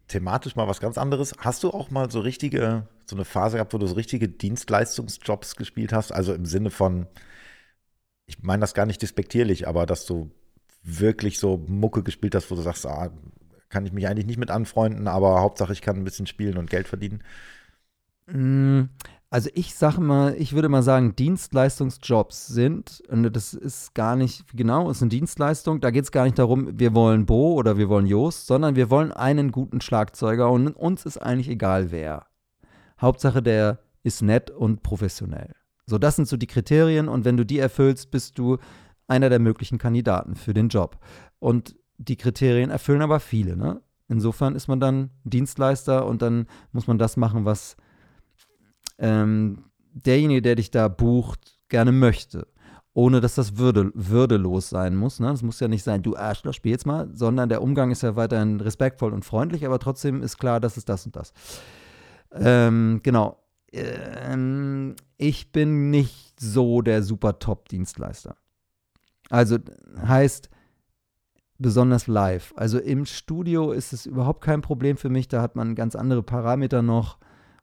thematisch mal was ganz anderes. Hast du auch mal so richtige, so eine Phase gehabt, wo du so richtige Dienstleistungsjobs gespielt hast? Also im Sinne von, ich meine das gar nicht despektierlich, aber dass du wirklich so Mucke gespielt hast, wo du sagst, ah, kann ich mich eigentlich nicht mit anfreunden, aber Hauptsache ich kann ein bisschen spielen und Geld verdienen? Also ich sage mal, ich würde mal sagen, Dienstleistungsjobs sind, und das ist gar nicht, genau, ist eine Dienstleistung, da geht es gar nicht darum, wir wollen Bo oder wir wollen Joost, sondern wir wollen einen guten Schlagzeuger und uns ist eigentlich egal wer. Hauptsache, der ist nett und professionell. So, das sind so die Kriterien und wenn du die erfüllst, bist du einer der möglichen Kandidaten für den Job. Und die Kriterien erfüllen aber viele, ne? Insofern ist man dann Dienstleister und dann muss man das machen, was ähm, derjenige, der dich da bucht, gerne möchte. Ohne dass das würde, würdelos sein muss. Ne? Das muss ja nicht sein, du Arschloch, spiel jetzt mal, sondern der Umgang ist ja weiterhin respektvoll und freundlich, aber trotzdem ist klar, das ist das und das. Ähm, genau. Ähm, ich bin nicht so der super Top-Dienstleister. Also heißt, besonders live. Also im Studio ist es überhaupt kein Problem für mich, da hat man ganz andere Parameter noch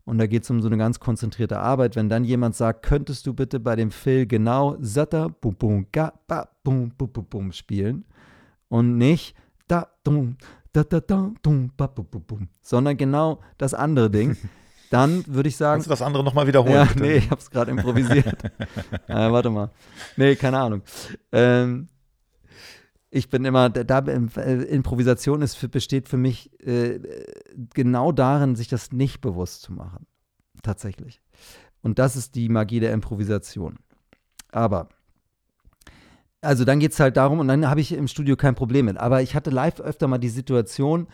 und da geht es um so eine ganz konzentrierte Arbeit. Wenn dann jemand sagt, könntest du bitte bei dem Phil genau Satter bum bum ga ba bum bum bum bum spielen und nicht da dum da da da dum ba bum bum bum, sondern genau das andere Ding. Dann würde ich sagen. Kannst du das andere nochmal wiederholen? Ja, bitte? nee, ich habe es gerade improvisiert. äh, warte mal. Nee, keine Ahnung. Ähm, ich bin immer, da, äh, Improvisation ist besteht für mich äh, genau darin, sich das nicht bewusst zu machen. Tatsächlich. Und das ist die Magie der Improvisation. Aber, also dann geht es halt darum, und dann habe ich im Studio kein Problem mit. Aber ich hatte live öfter mal die Situation,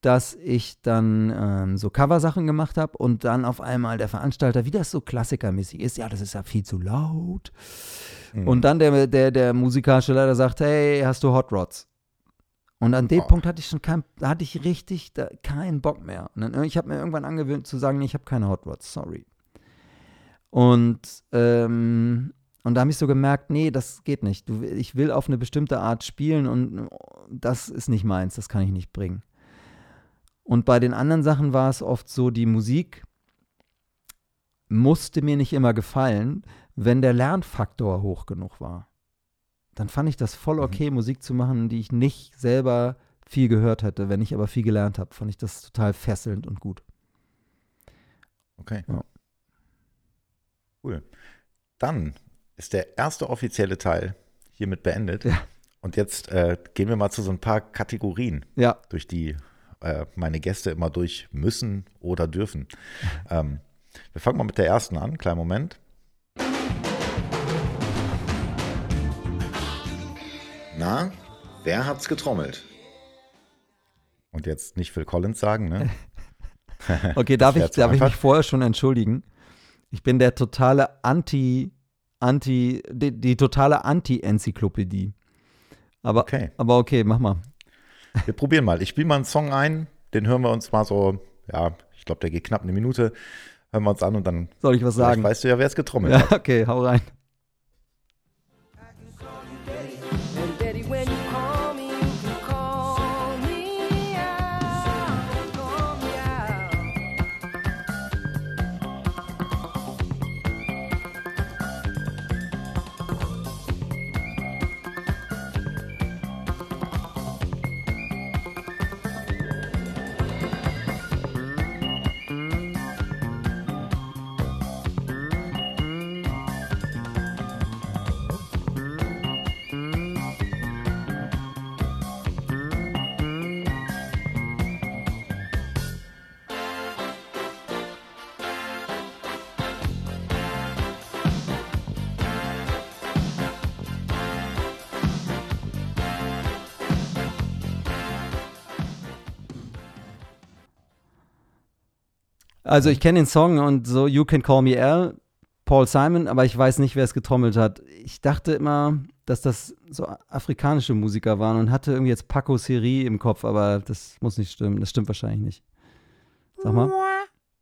dass ich dann ähm, so Coversachen gemacht habe und dann auf einmal der Veranstalter, wie das so klassikermäßig ist, ja, das ist ja viel zu laut. Mhm. Und dann der, der, der musikalische Leiter sagt, hey, hast du Hot Rods? Und an dem oh. Punkt hatte ich schon kein, hatte ich richtig da, keinen Bock mehr. Und dann, ich habe mir irgendwann angewöhnt zu sagen, nee, ich habe keine Hot Rods, sorry. Und, ähm, und da habe ich so gemerkt, nee, das geht nicht. Du, ich will auf eine bestimmte Art spielen und das ist nicht meins, das kann ich nicht bringen. Und bei den anderen Sachen war es oft so, die Musik musste mir nicht immer gefallen, wenn der Lernfaktor hoch genug war. Dann fand ich das voll mhm. okay, mhm. Musik zu machen, die ich nicht selber viel gehört hätte. Wenn ich aber viel gelernt habe, fand ich das total fesselnd und gut. Okay. Ja. Cool. Dann ist der erste offizielle Teil hiermit beendet. Ja. Und jetzt äh, gehen wir mal zu so ein paar Kategorien, ja. durch die äh, meine Gäste immer durch müssen oder dürfen. Ähm, wir fangen mal mit der ersten an. Kleinen Moment. Na, wer hat's getrommelt? Und jetzt nicht Phil Collins sagen, ne? okay, darf ich, darf ich mich vorher schon entschuldigen? Ich bin der totale Anti, Anti, die, die totale Anti-Enzyklopädie. Aber okay. aber okay, mach mal. Wir probieren mal. Ich spiele mal einen Song ein, den hören wir uns mal so, ja, ich glaube, der geht knapp eine Minute. Hören wir uns an und dann. Soll ich was sagen? Weißt du ja, wer es getrommelt ja, hat. Okay, hau rein. Also ich kenne den Song und so You Can Call Me Al, Paul Simon, aber ich weiß nicht, wer es getrommelt hat. Ich dachte immer, dass das so afrikanische Musiker waren und hatte irgendwie jetzt Paco Seri im Kopf, aber das muss nicht stimmen. Das stimmt wahrscheinlich nicht. Sag mal.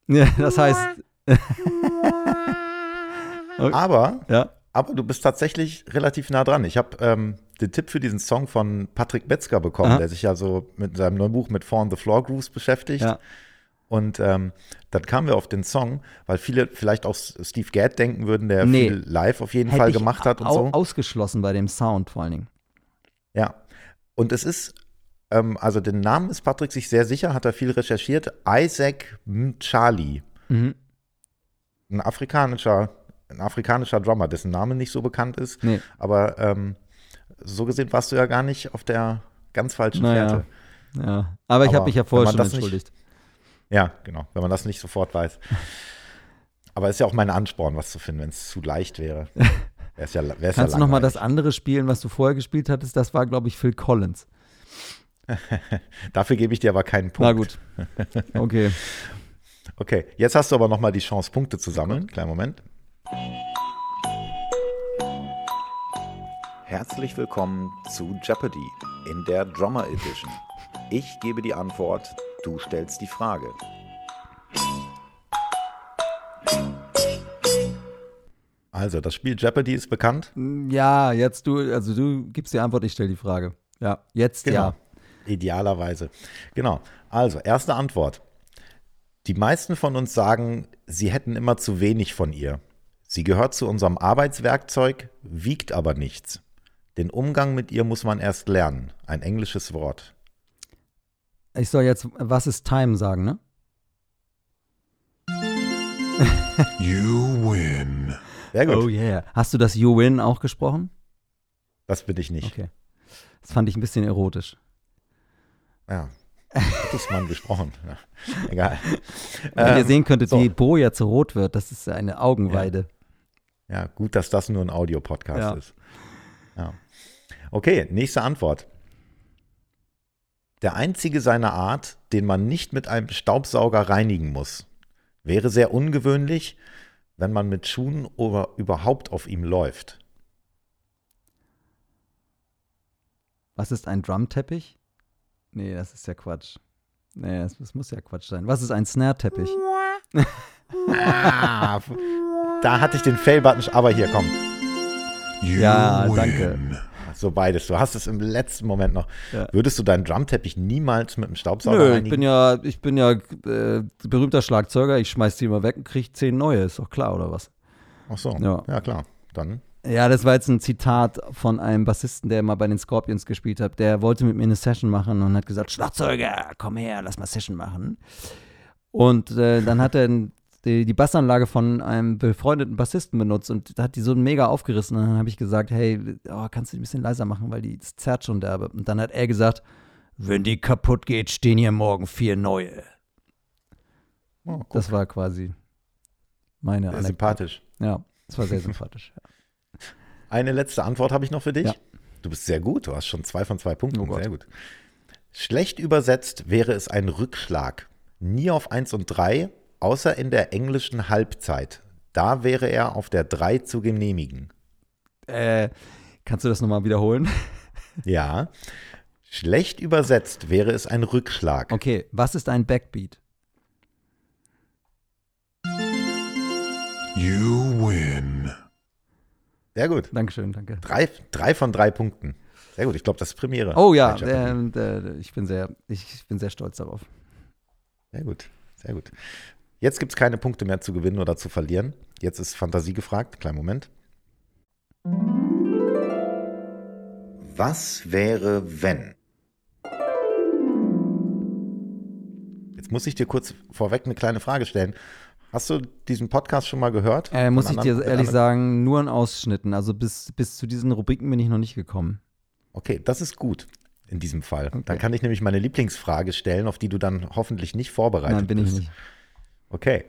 Ja, das heißt. okay. Aber, ja. aber du bist tatsächlich relativ nah dran. Ich habe ähm, den Tipp für diesen Song von Patrick Metzger bekommen, Aha. der sich ja so mit seinem neuen Buch mit Four on the Floor Grooves beschäftigt. Ja. Und ähm, dann kamen wir auf den Song, weil viele vielleicht auch Steve Gadd denken würden, der nee, viel live auf jeden Fall gemacht hat und so. Ausgeschlossen bei dem Sound vor allen Dingen. Ja. Und es ist, ähm, also den Namen ist Patrick sich sehr sicher, hat er viel recherchiert. Isaac Mchali. Mhm. Ein afrikanischer, ein afrikanischer Drummer, dessen Name nicht so bekannt ist. Nee. Aber ähm, so gesehen warst du ja gar nicht auf der ganz falschen naja. Fährte. Ja, aber ich habe mich ja vorher schon entschuldigt. Nicht, ja, genau, wenn man das nicht sofort weiß. Aber es ist ja auch mein Ansporn, was zu finden, wenn es zu leicht wäre. Wär's ja, wär's Kannst ja du nochmal das andere spielen, was du vorher gespielt hattest? Das war, glaube ich, Phil Collins. Dafür gebe ich dir aber keinen Punkt. Na gut. Okay. Okay, jetzt hast du aber nochmal die Chance, Punkte zu sammeln. Kleinen Moment. Herzlich willkommen zu Jeopardy in der Drummer Edition. Ich gebe die Antwort, du stellst die Frage. Also, das Spiel Jeopardy ist bekannt. Ja, jetzt du, also du gibst die Antwort, ich stelle die Frage. Ja, jetzt Genau. ja. Idealerweise. Genau. Also, erste Antwort. Die meisten von uns sagen, sie hätten immer zu wenig von ihr. Sie gehört zu unserem Arbeitswerkzeug, wiegt aber nichts. Den Umgang mit ihr muss man erst lernen. Ein englisches Wort. Ich soll jetzt, was ist Time sagen, ne? You win. Sehr gut. Oh yeah. Hast du das You Win auch gesprochen? Das bin ich nicht. Okay. Das fand ich ein bisschen erotisch. Ja. Hat man gesprochen. Ja. Egal. Wenn ihr Ähm, sehen könntet, so. wie Bo jetzt rot wird, das ist eine Augenweide. Ja, gut, dass das nur ein Audiopodcast Ja. ist. Ja. Okay, nächste Antwort. Der einzige seiner Art, den man nicht mit einem Staubsauger reinigen muss. Wäre sehr ungewöhnlich, wenn man mit Schuhen oder überhaupt auf ihm läuft. Was ist ein Drumteppich? Nee, das ist ja Quatsch. Nee, das, das muss ja Quatsch sein. Was ist ein Snare-Teppich? Ah, da hatte ich den Fail-Button, aber hier, komm. You Ja, win. So beides. Du hast es im letzten Moment noch. Ja. Würdest du deinen Drumteppich niemals mit einem Staubsauger Nö, ich reinigen? bin ja, ich bin ja äh, berühmter Schlagzeuger. Ich schmeiß die immer weg und krieg zehn neue. Ist doch klar, oder was? Ach so, Ja. ja klar. Dann Ja, das war jetzt ein Zitat von einem Bassisten, der mal bei den Scorpions gespielt hat. Der wollte mit mir eine Session machen und hat gesagt, Schlagzeuger, komm her, lass mal Session machen. Und äh, dann hat er die, die Bassanlage von einem befreundeten Bassisten benutzt und da hat die so mega aufgerissen. Und dann habe ich gesagt, hey, oh, kannst du die ein bisschen leiser machen, weil die zerrt schon derbe. Und dann hat er gesagt, wenn die kaputt geht, stehen hier morgen vier neue. oh, Das war quasi meine sehr Anekdote. sympathisch. Ja, das war sehr sympathisch. Eine letzte Antwort habe ich noch für dich. Ja. Du bist sehr gut, du hast schon zwei von zwei Punkten. Oh sehr gut. Schlecht übersetzt wäre es ein Rückschlag. Nie auf 1 und 3, außer in der englischen Halbzeit. Da wäre er auf der 3 zu genehmigen. Äh, kannst du das nochmal wiederholen? Ja. Schlecht übersetzt wäre es ein Rückschlag. Okay, was ist ein Backbeat? You win. Sehr gut. Dankeschön, danke. Drei, drei von drei Punkten. Sehr gut, ich glaube, das ist Premiere. Oh ja, äh, äh, ich, bin sehr, ich bin sehr stolz darauf. Sehr gut, sehr gut. Jetzt gibt es keine Punkte mehr zu gewinnen oder zu verlieren. Jetzt ist Fantasie gefragt. Kleinen Moment. Was wäre, wenn? Jetzt muss ich dir kurz vorweg eine kleine Frage stellen. Hast du diesen Podcast schon mal gehört? Äh, muss ich dir anderen- ehrlich sagen, nur in Ausschnitten. Also bis, bis zu diesen Rubriken bin ich noch nicht gekommen. Okay, das ist gut in diesem Fall. Okay. Dann kann ich nämlich meine Lieblingsfrage stellen, auf die du dann hoffentlich nicht vorbereitet Nein, bin bist. ich nicht. Okay.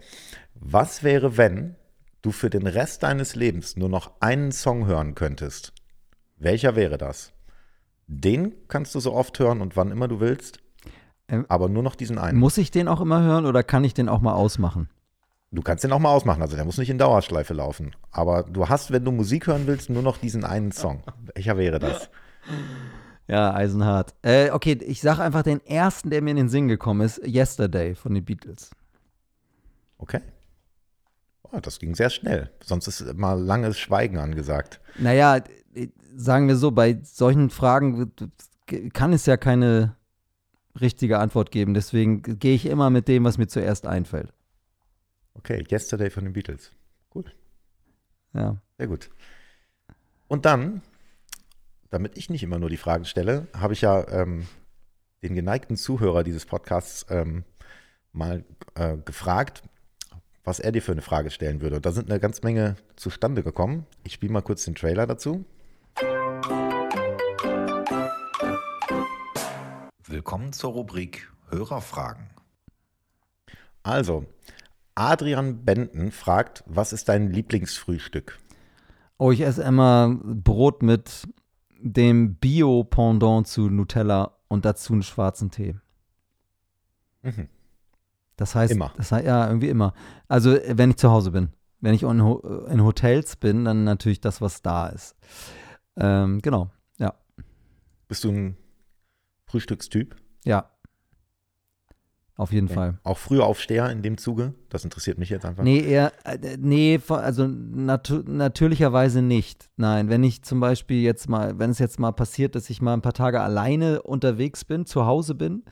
Was wäre, wenn du für den Rest deines Lebens nur noch einen Song hören könntest? Welcher wäre das? Den kannst du so oft hören und wann immer du willst, Ähm, aber nur noch diesen einen. Muss ich den auch immer hören oder kann ich den auch mal ausmachen? Du kannst den auch mal ausmachen, also der muss nicht in Dauerschleife laufen. Aber du hast, wenn du Musik hören willst, nur noch diesen einen Song. Welcher wäre das? Ja, Eisenhart. Äh, okay, ich sage einfach den ersten, der mir in den Sinn gekommen ist: Yesterday von den Beatles. Okay. Oh, das ging sehr schnell. Sonst ist mal langes Schweigen angesagt. Naja, sagen wir so, bei solchen Fragen kann es ja keine richtige Antwort geben. Deswegen gehe ich immer mit dem, was mir zuerst einfällt. Okay, Yesterday von den Beatles. Gut. Ja. Sehr gut. Und dann, damit ich nicht immer nur die Fragen stelle, habe ich ja ähm, den geneigten Zuhörer dieses Podcasts ähm, mal äh, gefragt, was er dir für eine Frage stellen würde. Und da sind eine ganz Menge zustande gekommen. Ich spiele mal kurz den Trailer dazu. Willkommen zur Rubrik Hörerfragen. Also, Adrian Benden fragt, was ist dein Lieblingsfrühstück? Oh, ich esse immer Brot mit dem Bio-Pendant zu Nutella und dazu einen schwarzen Tee. Mhm. Das heißt, Immer. Das heißt, ja, irgendwie immer. Also, wenn ich zu Hause bin. Wenn ich in, Ho in Hotels bin, dann natürlich das, was da ist. Ähm, genau, Bist du ein Frühstückstyp? ja. Auf jeden Okay. Fall. Auch früher Aufsteher in dem Zuge? Das interessiert mich jetzt einfach. Nee, eher, äh, nee, also natu natürlicherweise nicht. Nein, wenn ich zum Beispiel jetzt mal, wenn es jetzt mal passiert, dass ich mal ein paar Tage alleine unterwegs bin, zu Hause bin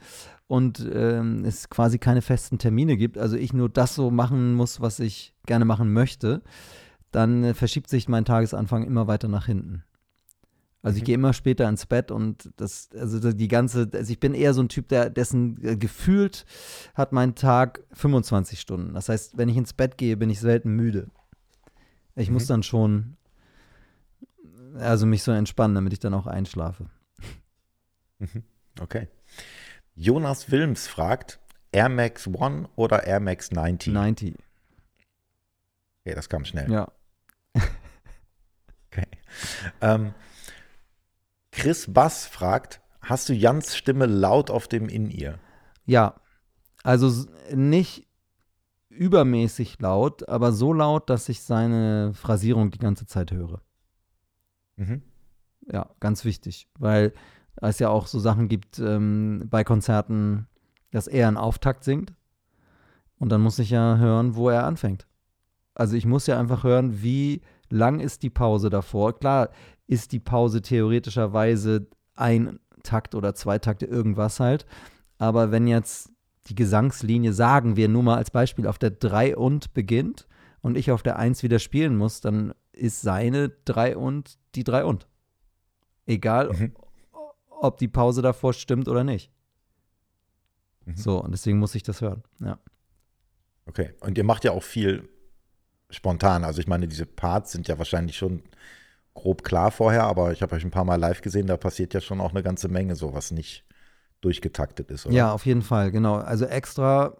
und ähm, es quasi keine festen Termine gibt, also ich nur das so machen muss, was ich gerne machen möchte, dann äh, verschiebt sich mein Tagesanfang immer weiter nach hinten. Also ich Mhm. gehe immer später ins Bett und das, also die ganze, also ich bin eher so ein Typ, der dessen äh, gefühlt hat mein Tag 25 Stunden. Das heißt, wenn ich ins Bett gehe, bin ich selten müde. Ich muss Mhm. dann schon, also mich so entspannen, damit ich dann auch einschlafe. Mhm. Okay. Jonas Wilms fragt, Air Max One oder Air Max 90? 90. Okay, das kam schnell. Ja. Okay. Ähm, Chris Bass fragt, hast du Jans Stimme laut auf dem In-Ear? Ja. Also nicht übermäßig laut, aber so laut, dass ich seine Phrasierung die ganze Zeit höre. Mhm. Ja, ganz wichtig, weil es ja auch so Sachen gibt ähm, bei Konzerten, dass er einen Auftakt singt und dann muss ich ja hören, wo er anfängt. Also ich muss ja einfach hören, wie lang ist die Pause davor. Klar ist die Pause theoretischerweise ein Takt oder zwei Takte irgendwas halt, aber wenn jetzt die Gesangslinie, sagen wir nur mal als Beispiel, auf der 3 und beginnt und ich auf der 1 wieder spielen muss, dann ist seine 3 und die 3 und. Egal, Mhm. Ob die Pause davor stimmt oder nicht. Mhm. So, und deswegen muss ich das hören. Ja. Okay. Und ihr macht ja auch viel spontan. Also ich meine, diese Parts sind ja wahrscheinlich schon grob klar vorher, aber ich habe euch ein paar Mal live gesehen, da passiert ja schon auch eine ganze Menge, so was nicht durchgetaktet ist, oder? ja, auf jeden Fall, genau. Also extra,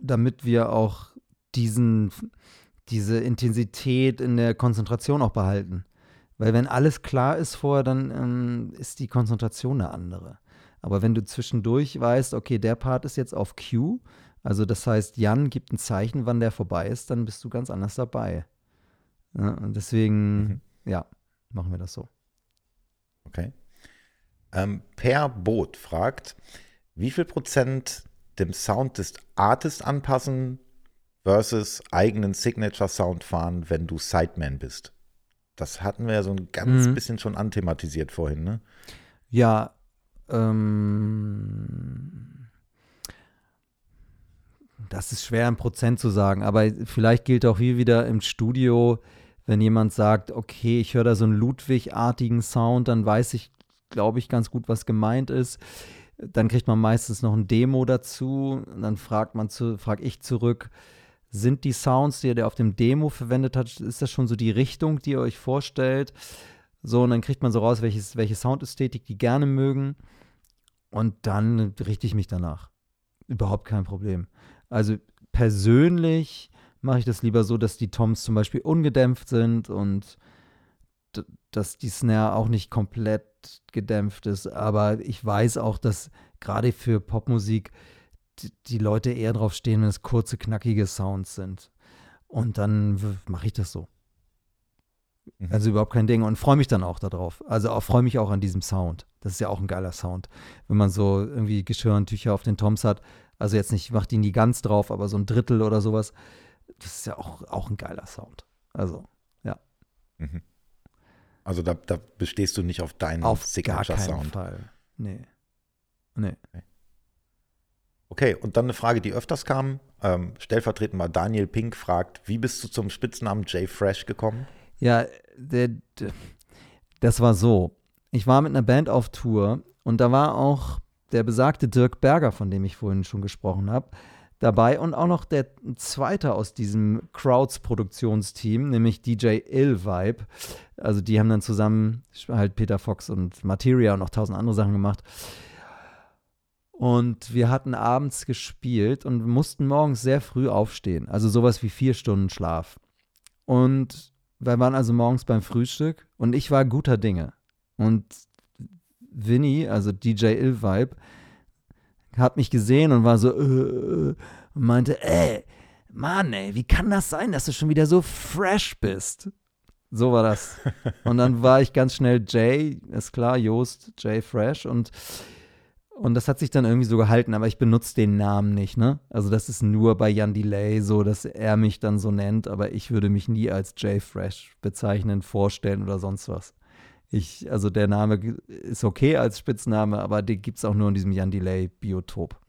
damit wir auch diesen, diese Intensität in der Konzentration auch behalten. Weil wenn alles klar ist vorher, dann ähm, ist die Konzentration eine andere. Aber wenn du zwischendurch weißt, okay, der Part ist jetzt auf Cue, also das heißt, Jan gibt ein Zeichen, wann der vorbei ist, dann bist du ganz anders dabei. Ja, und deswegen, Mhm. ja, machen wir das so. Okay. Ähm, per Boot fragt, wie viel Prozent dem Sound des Artists anpassen versus eigenen Signature-Sound fahren, wenn du Sideman bist? Das hatten wir ja so ein ganz Mhm. bisschen schon anthematisiert vorhin, ne? Ja, ähm, das ist schwer im Prozent zu sagen, aber vielleicht gilt auch hier wieder im Studio, wenn jemand sagt, okay, ich höre da so einen Ludwig-artigen Sound, dann weiß ich, glaube ich, ganz gut, was gemeint ist. Dann kriegt man meistens noch ein Demo dazu. Und dann fragt man zu, frag ich zurück, sind die Sounds, die ihr auf dem Demo verwendet habt, ist das schon so die Richtung, die ihr euch vorstellt? So, und dann kriegt man so raus, welches, welche Soundästhetik die gerne mögen. Und dann richte ich mich danach. Überhaupt kein Problem. Also persönlich mache ich das lieber so, dass die Toms zum Beispiel ungedämpft sind und dass die Snare auch nicht komplett gedämpft ist. Aber ich weiß auch, dass gerade für Popmusik die, Leute eher drauf stehen, wenn es kurze, knackige Sounds sind. Und dann mache ich das so. Mhm. Also überhaupt kein Ding und freue mich dann auch darauf. Also freue mich auch an diesem Sound. Das ist ja auch ein geiler Sound. Wenn man so irgendwie Geschirrtücher auf den Toms hat, also jetzt nicht, macht die nie ganz drauf, aber so ein Drittel oder sowas, das ist ja auch, auch ein geiler Sound. Also Mhm. Also da, da bestehst du nicht auf deinen auf gar keinen Signature-Sound. Fall. Nee. Nee. Okay, und dann eine Frage, die öfters kam. Ähm, stellvertretend mal Daniel Pink fragt, wie bist du zum Spitznamen Jay Fresh gekommen? Ja, der, der, das war so. Ich war mit einer Band auf Tour und da war auch der besagte Dirk Berger, von dem ich vorhin schon gesprochen habe, dabei und auch noch der zweite aus diesem Crowds-Produktionsteam, nämlich DJ Ill Vibe. Also die haben dann zusammen halt Peter Fox und Materia und noch tausend andere Sachen gemacht. Und wir hatten abends gespielt und mussten morgens sehr früh aufstehen. Also sowas wie vier Stunden Schlaf. Und wir waren also morgens beim Frühstück und ich war guter Dinge. Und Vinny, also DJ Ill Vibe, hat mich gesehen und war so, äh, äh, und meinte, ey, Mann, ey, wie kann das sein, dass du schon wieder so fresh bist? So war das. Und dann war ich ganz schnell Jay, ist klar, Joost, Jay Fresh und und das hat sich dann irgendwie so gehalten, aber ich benutze den Namen nicht, ne? Also das ist nur bei Jan Delay so, dass er mich dann so nennt, aber ich würde mich nie als Jay Fresh bezeichnen, vorstellen oder sonst was. Ich, also der Name ist okay als Spitzname, aber den gibt es auch nur in diesem Jan Delay Biotop.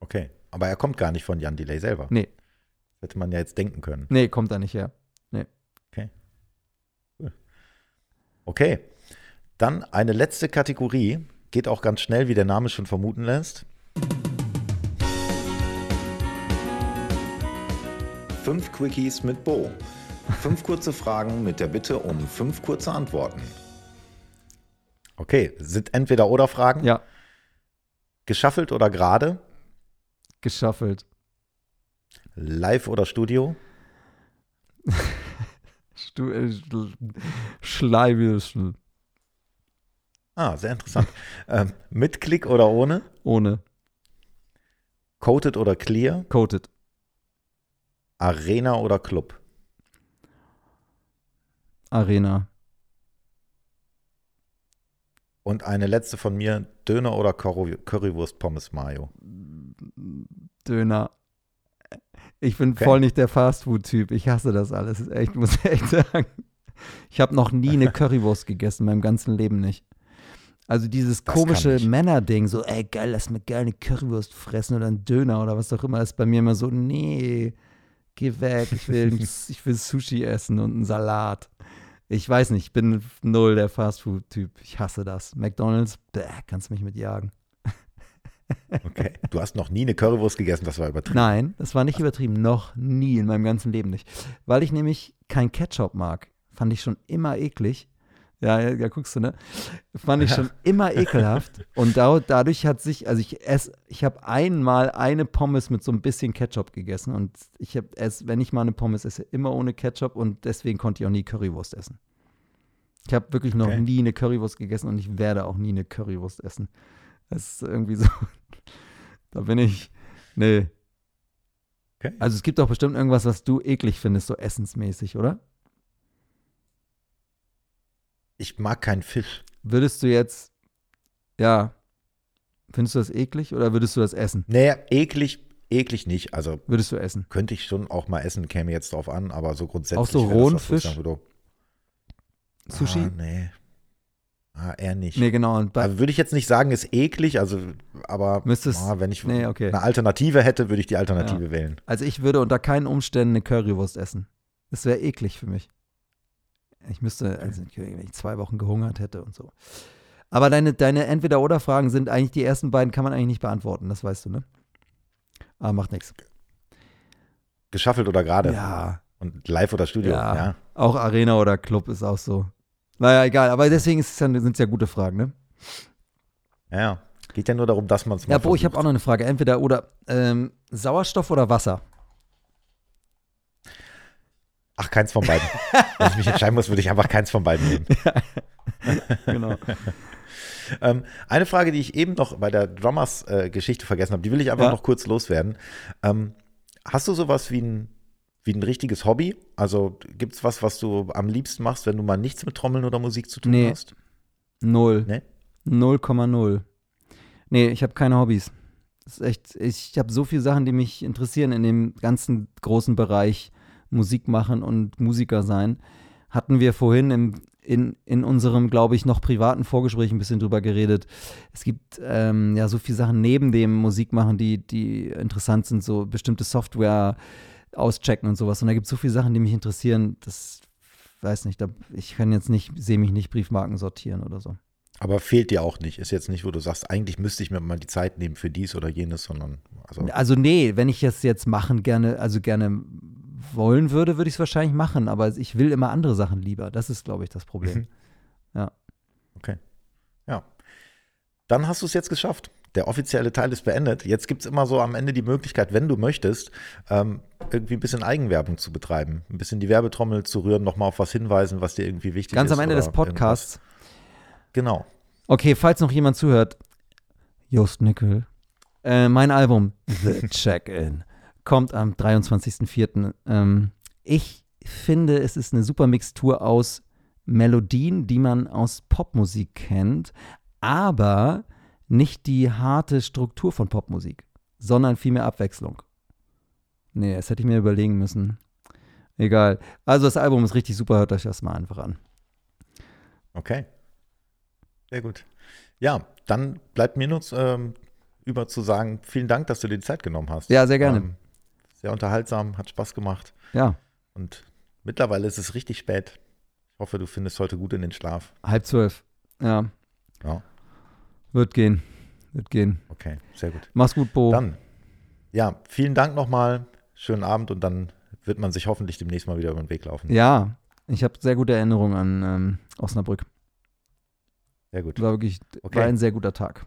Okay. Aber er kommt gar nicht von Jan Delay selber. Nee. Hätte man ja jetzt denken können. Nee, kommt da nicht her. Okay. Dann eine letzte Kategorie. Geht auch ganz schnell, wie der Name schon vermuten lässt. Fünf Quickies mit Bo. Fünf kurze Fragen mit der Bitte um fünf kurze Antworten. Okay, sind entweder oder Fragen. Ja, Geschaffelt oder gerade? geschaffelt. Live oder Studio? Stu äh, Schleimischen. Ah, sehr interessant. ähm, mit Klick oder ohne? Ohne. Coated oder clear? Coated. Arena oder Club? Arena. Und eine letzte von mir: Döner oder Curry- Currywurst Pommes Mayo? Döner. Ich bin Okay. voll nicht der Fastfood-Typ. Ich hasse das alles. Ich muss echt sagen. Ich habe noch nie eine Currywurst gegessen, in meinem ganzen Leben nicht. Also dieses Das komische. Männerding, so, ey, geil, lass mir geil eine Currywurst fressen oder einen Döner oder was auch immer, ist bei mir immer so, nee, geh weg, ich will, ich will Sushi essen und einen Salat. Ich weiß nicht, ich bin null der Fastfood-Typ. Ich hasse das. McDonalds, bäh, kannst mich mitjagen. Okay. Du hast noch nie eine Currywurst gegessen, das war übertrieben. Nein, das war nicht übertrieben. Noch nie in meinem ganzen Leben nicht. Weil ich nämlich kein Ketchup mag. Fand ich schon immer eklig. Ja, ja, ja guckst du, ne? Fand ich schon immer ekelhaft. Und da, dadurch hat sich, also ich esse, ich habe einmal eine Pommes mit so ein bisschen Ketchup gegessen. Und ich habe es, wenn ich mal eine Pommes esse, immer ohne Ketchup. Und deswegen konnte ich auch nie Currywurst essen. Ich habe wirklich noch Okay. nie eine Currywurst gegessen und ich werde auch nie eine Currywurst essen. Das ist irgendwie so. Da bin ich. Nee. Okay. Also es gibt doch bestimmt irgendwas, was du eklig findest, so essensmäßig, oder? Ich mag keinen Fisch. Würdest du jetzt, ja, findest du das eklig oder würdest du das essen? Nee, eklig, eklig nicht. Also Würdest du essen? könnte ich schon auch mal essen, käme jetzt drauf an, aber so grundsätzlich. Auch so rohen Fisch? Sushi? Ah, nee. Ah, eher nicht. Nee, genau. Und Also würde ich jetzt nicht sagen, ist eklig, also, aber Müsste es- ah, wenn ich nee, okay. eine Alternative hätte, würde ich die Alternative wählen. also ich würde unter keinen Umständen eine Currywurst essen. Das wäre eklig für mich. Ich müsste, also wenn ich zwei Wochen gehungert hätte und so. Aber deine, deine Entweder-Oder-Fragen sind eigentlich, die ersten beiden kann man eigentlich nicht beantworten, das weißt du, ne? Aber macht nichts. Geschaffelt oder gerade? Ja, Und live oder Studio? Ja. ja. Auch Arena oder Club ist auch so. Naja, egal. Aber deswegen sind es ja gute Fragen, ne? Ja. Geht ja nur darum, dass man es mal Ja, Bo, ich habe auch noch eine Frage. Entweder oder ähm, Sauerstoff oder Wasser? Ach, keins von beiden. Wenn ich mich entscheiden muss, würde ich einfach keins von beiden nehmen. Genau. Ähm, eine Frage, die ich eben noch bei der Drummers-Geschichte vergessen habe, die will ich einfach Ja. noch kurz loswerden. Ähm, hast du sowas wie ein, wie ein richtiges Hobby? Also gibt es was, was du am liebsten machst, wenn du mal nichts mit Trommeln oder Musik zu tun Nee. hast? Null. Nee? 0,0. Nee, ich habe keine Hobbys. Das ist echt, ich habe so viele Sachen, die mich interessieren in dem ganzen großen Bereich Musik machen und Musiker sein. Hatten wir vorhin im, in, in unserem, glaube ich, noch privaten Vorgespräch ein bisschen drüber geredet. Es gibt ähm, ja so viele Sachen neben dem Musikmachen, die, die interessant sind, so bestimmte Software auschecken und sowas. Und da gibt es so viele Sachen, die mich interessieren. Das weiß nicht, da, ich kann jetzt nicht, sehe mich nicht Briefmarken sortieren oder so. Aber fehlt dir auch nicht. Ist jetzt nicht, wo du sagst, eigentlich müsste ich mir mal die Zeit nehmen für dies oder jenes, sondern also, Also nee, wenn ich es jetzt machen gerne, also gerne wollen würde, würde ich es wahrscheinlich machen, aber ich will immer andere Sachen lieber. Das ist, glaube ich, das Problem. Mhm. okay. Ja. Dann hast du es jetzt geschafft. Der offizielle Teil ist beendet. Jetzt gibt es immer so am Ende die Möglichkeit, wenn du möchtest, ähm, irgendwie ein bisschen Eigenwerbung zu betreiben. Ein bisschen die Werbetrommel zu rühren, nochmal auf was hinweisen, was dir irgendwie wichtig Ganz ist. am Ende des Podcasts. irgendwas. Genau. Okay, falls noch jemand zuhört, Jost Nickel, äh, mein Album The Check-In kommt am 23.04. Ähm, ich finde, es ist eine super Mixtur aus Melodien, die man aus Popmusik kennt, aber nicht die harte Struktur von Popmusik, sondern vielmehr Abwechslung. Nee, das hätte ich mir überlegen müssen. Egal. Also das Album ist richtig super, hört euch das mal einfach an. Okay. Sehr gut. Ja, dann bleibt mir nur ähm, über zu sagen, vielen Dank, dass du dir die Zeit genommen hast. Ja, sehr gerne. Ähm, sehr unterhaltsam, hat Spaß gemacht. Ja, Und mittlerweile ist es richtig spät. Ich hoffe, du findest heute gut in den Schlaf. halb zwölf. Ja, Ja, wird gehen. Wird gehen. okay, sehr gut. Mach's gut, Bo. Dann, ja, vielen Dank nochmal. Schönen Abend und dann wird man sich hoffentlich demnächst mal wieder über den Weg laufen. Ja, ich habe sehr gute Erinnerungen an ähm, Osnabrück. Sehr gut. War wirklich Okay. war ein sehr guter Tag.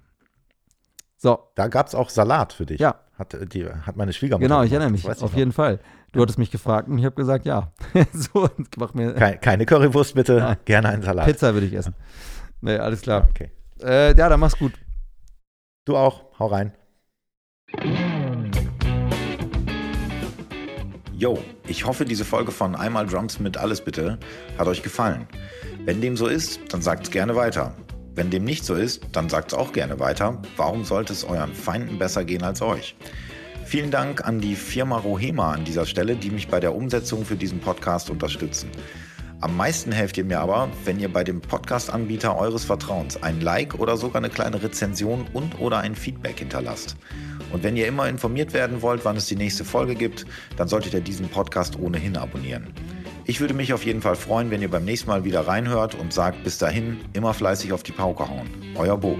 So, Da gab es auch Salat für dich. Ja. Hat, äh, die, hat meine Schwiegermutter genau, ich erinnere mich. Auf noch. jeden Fall. Du hattest mich gefragt und ich habe gesagt, ja. so, und mach mir Keine, keine Currywurst bitte, Nein. gerne einen Salat. Pizza würde ich essen. Nee, alles klar. okay. Äh, ja, dann mach's gut. Du auch, hau rein. Yo, ich hoffe, diese Folge von Einmal Drums mit Alles bitte hat euch gefallen. Wenn dem so ist, dann sagt's gerne weiter. Wenn dem nicht so ist, dann sagt's auch gerne weiter. Warum sollte es euren Feinden besser gehen als euch? Vielen Dank an die Firma Rohema an dieser Stelle, die mich bei der Umsetzung für diesen Podcast unterstützen. Am meisten helft ihr mir aber, wenn ihr bei dem Podcast-Anbieter eures Vertrauens ein Like oder sogar eine kleine Rezension und oder ein Feedback hinterlasst. Und wenn ihr immer informiert werden wollt, wann es die nächste Folge gibt, dann solltet ihr diesen Podcast ohnehin abonnieren. Ich würde mich auf jeden Fall freuen, wenn ihr beim nächsten Mal wieder reinhört und sagt bis dahin immer fleißig auf die Pauke hauen. Euer Bo.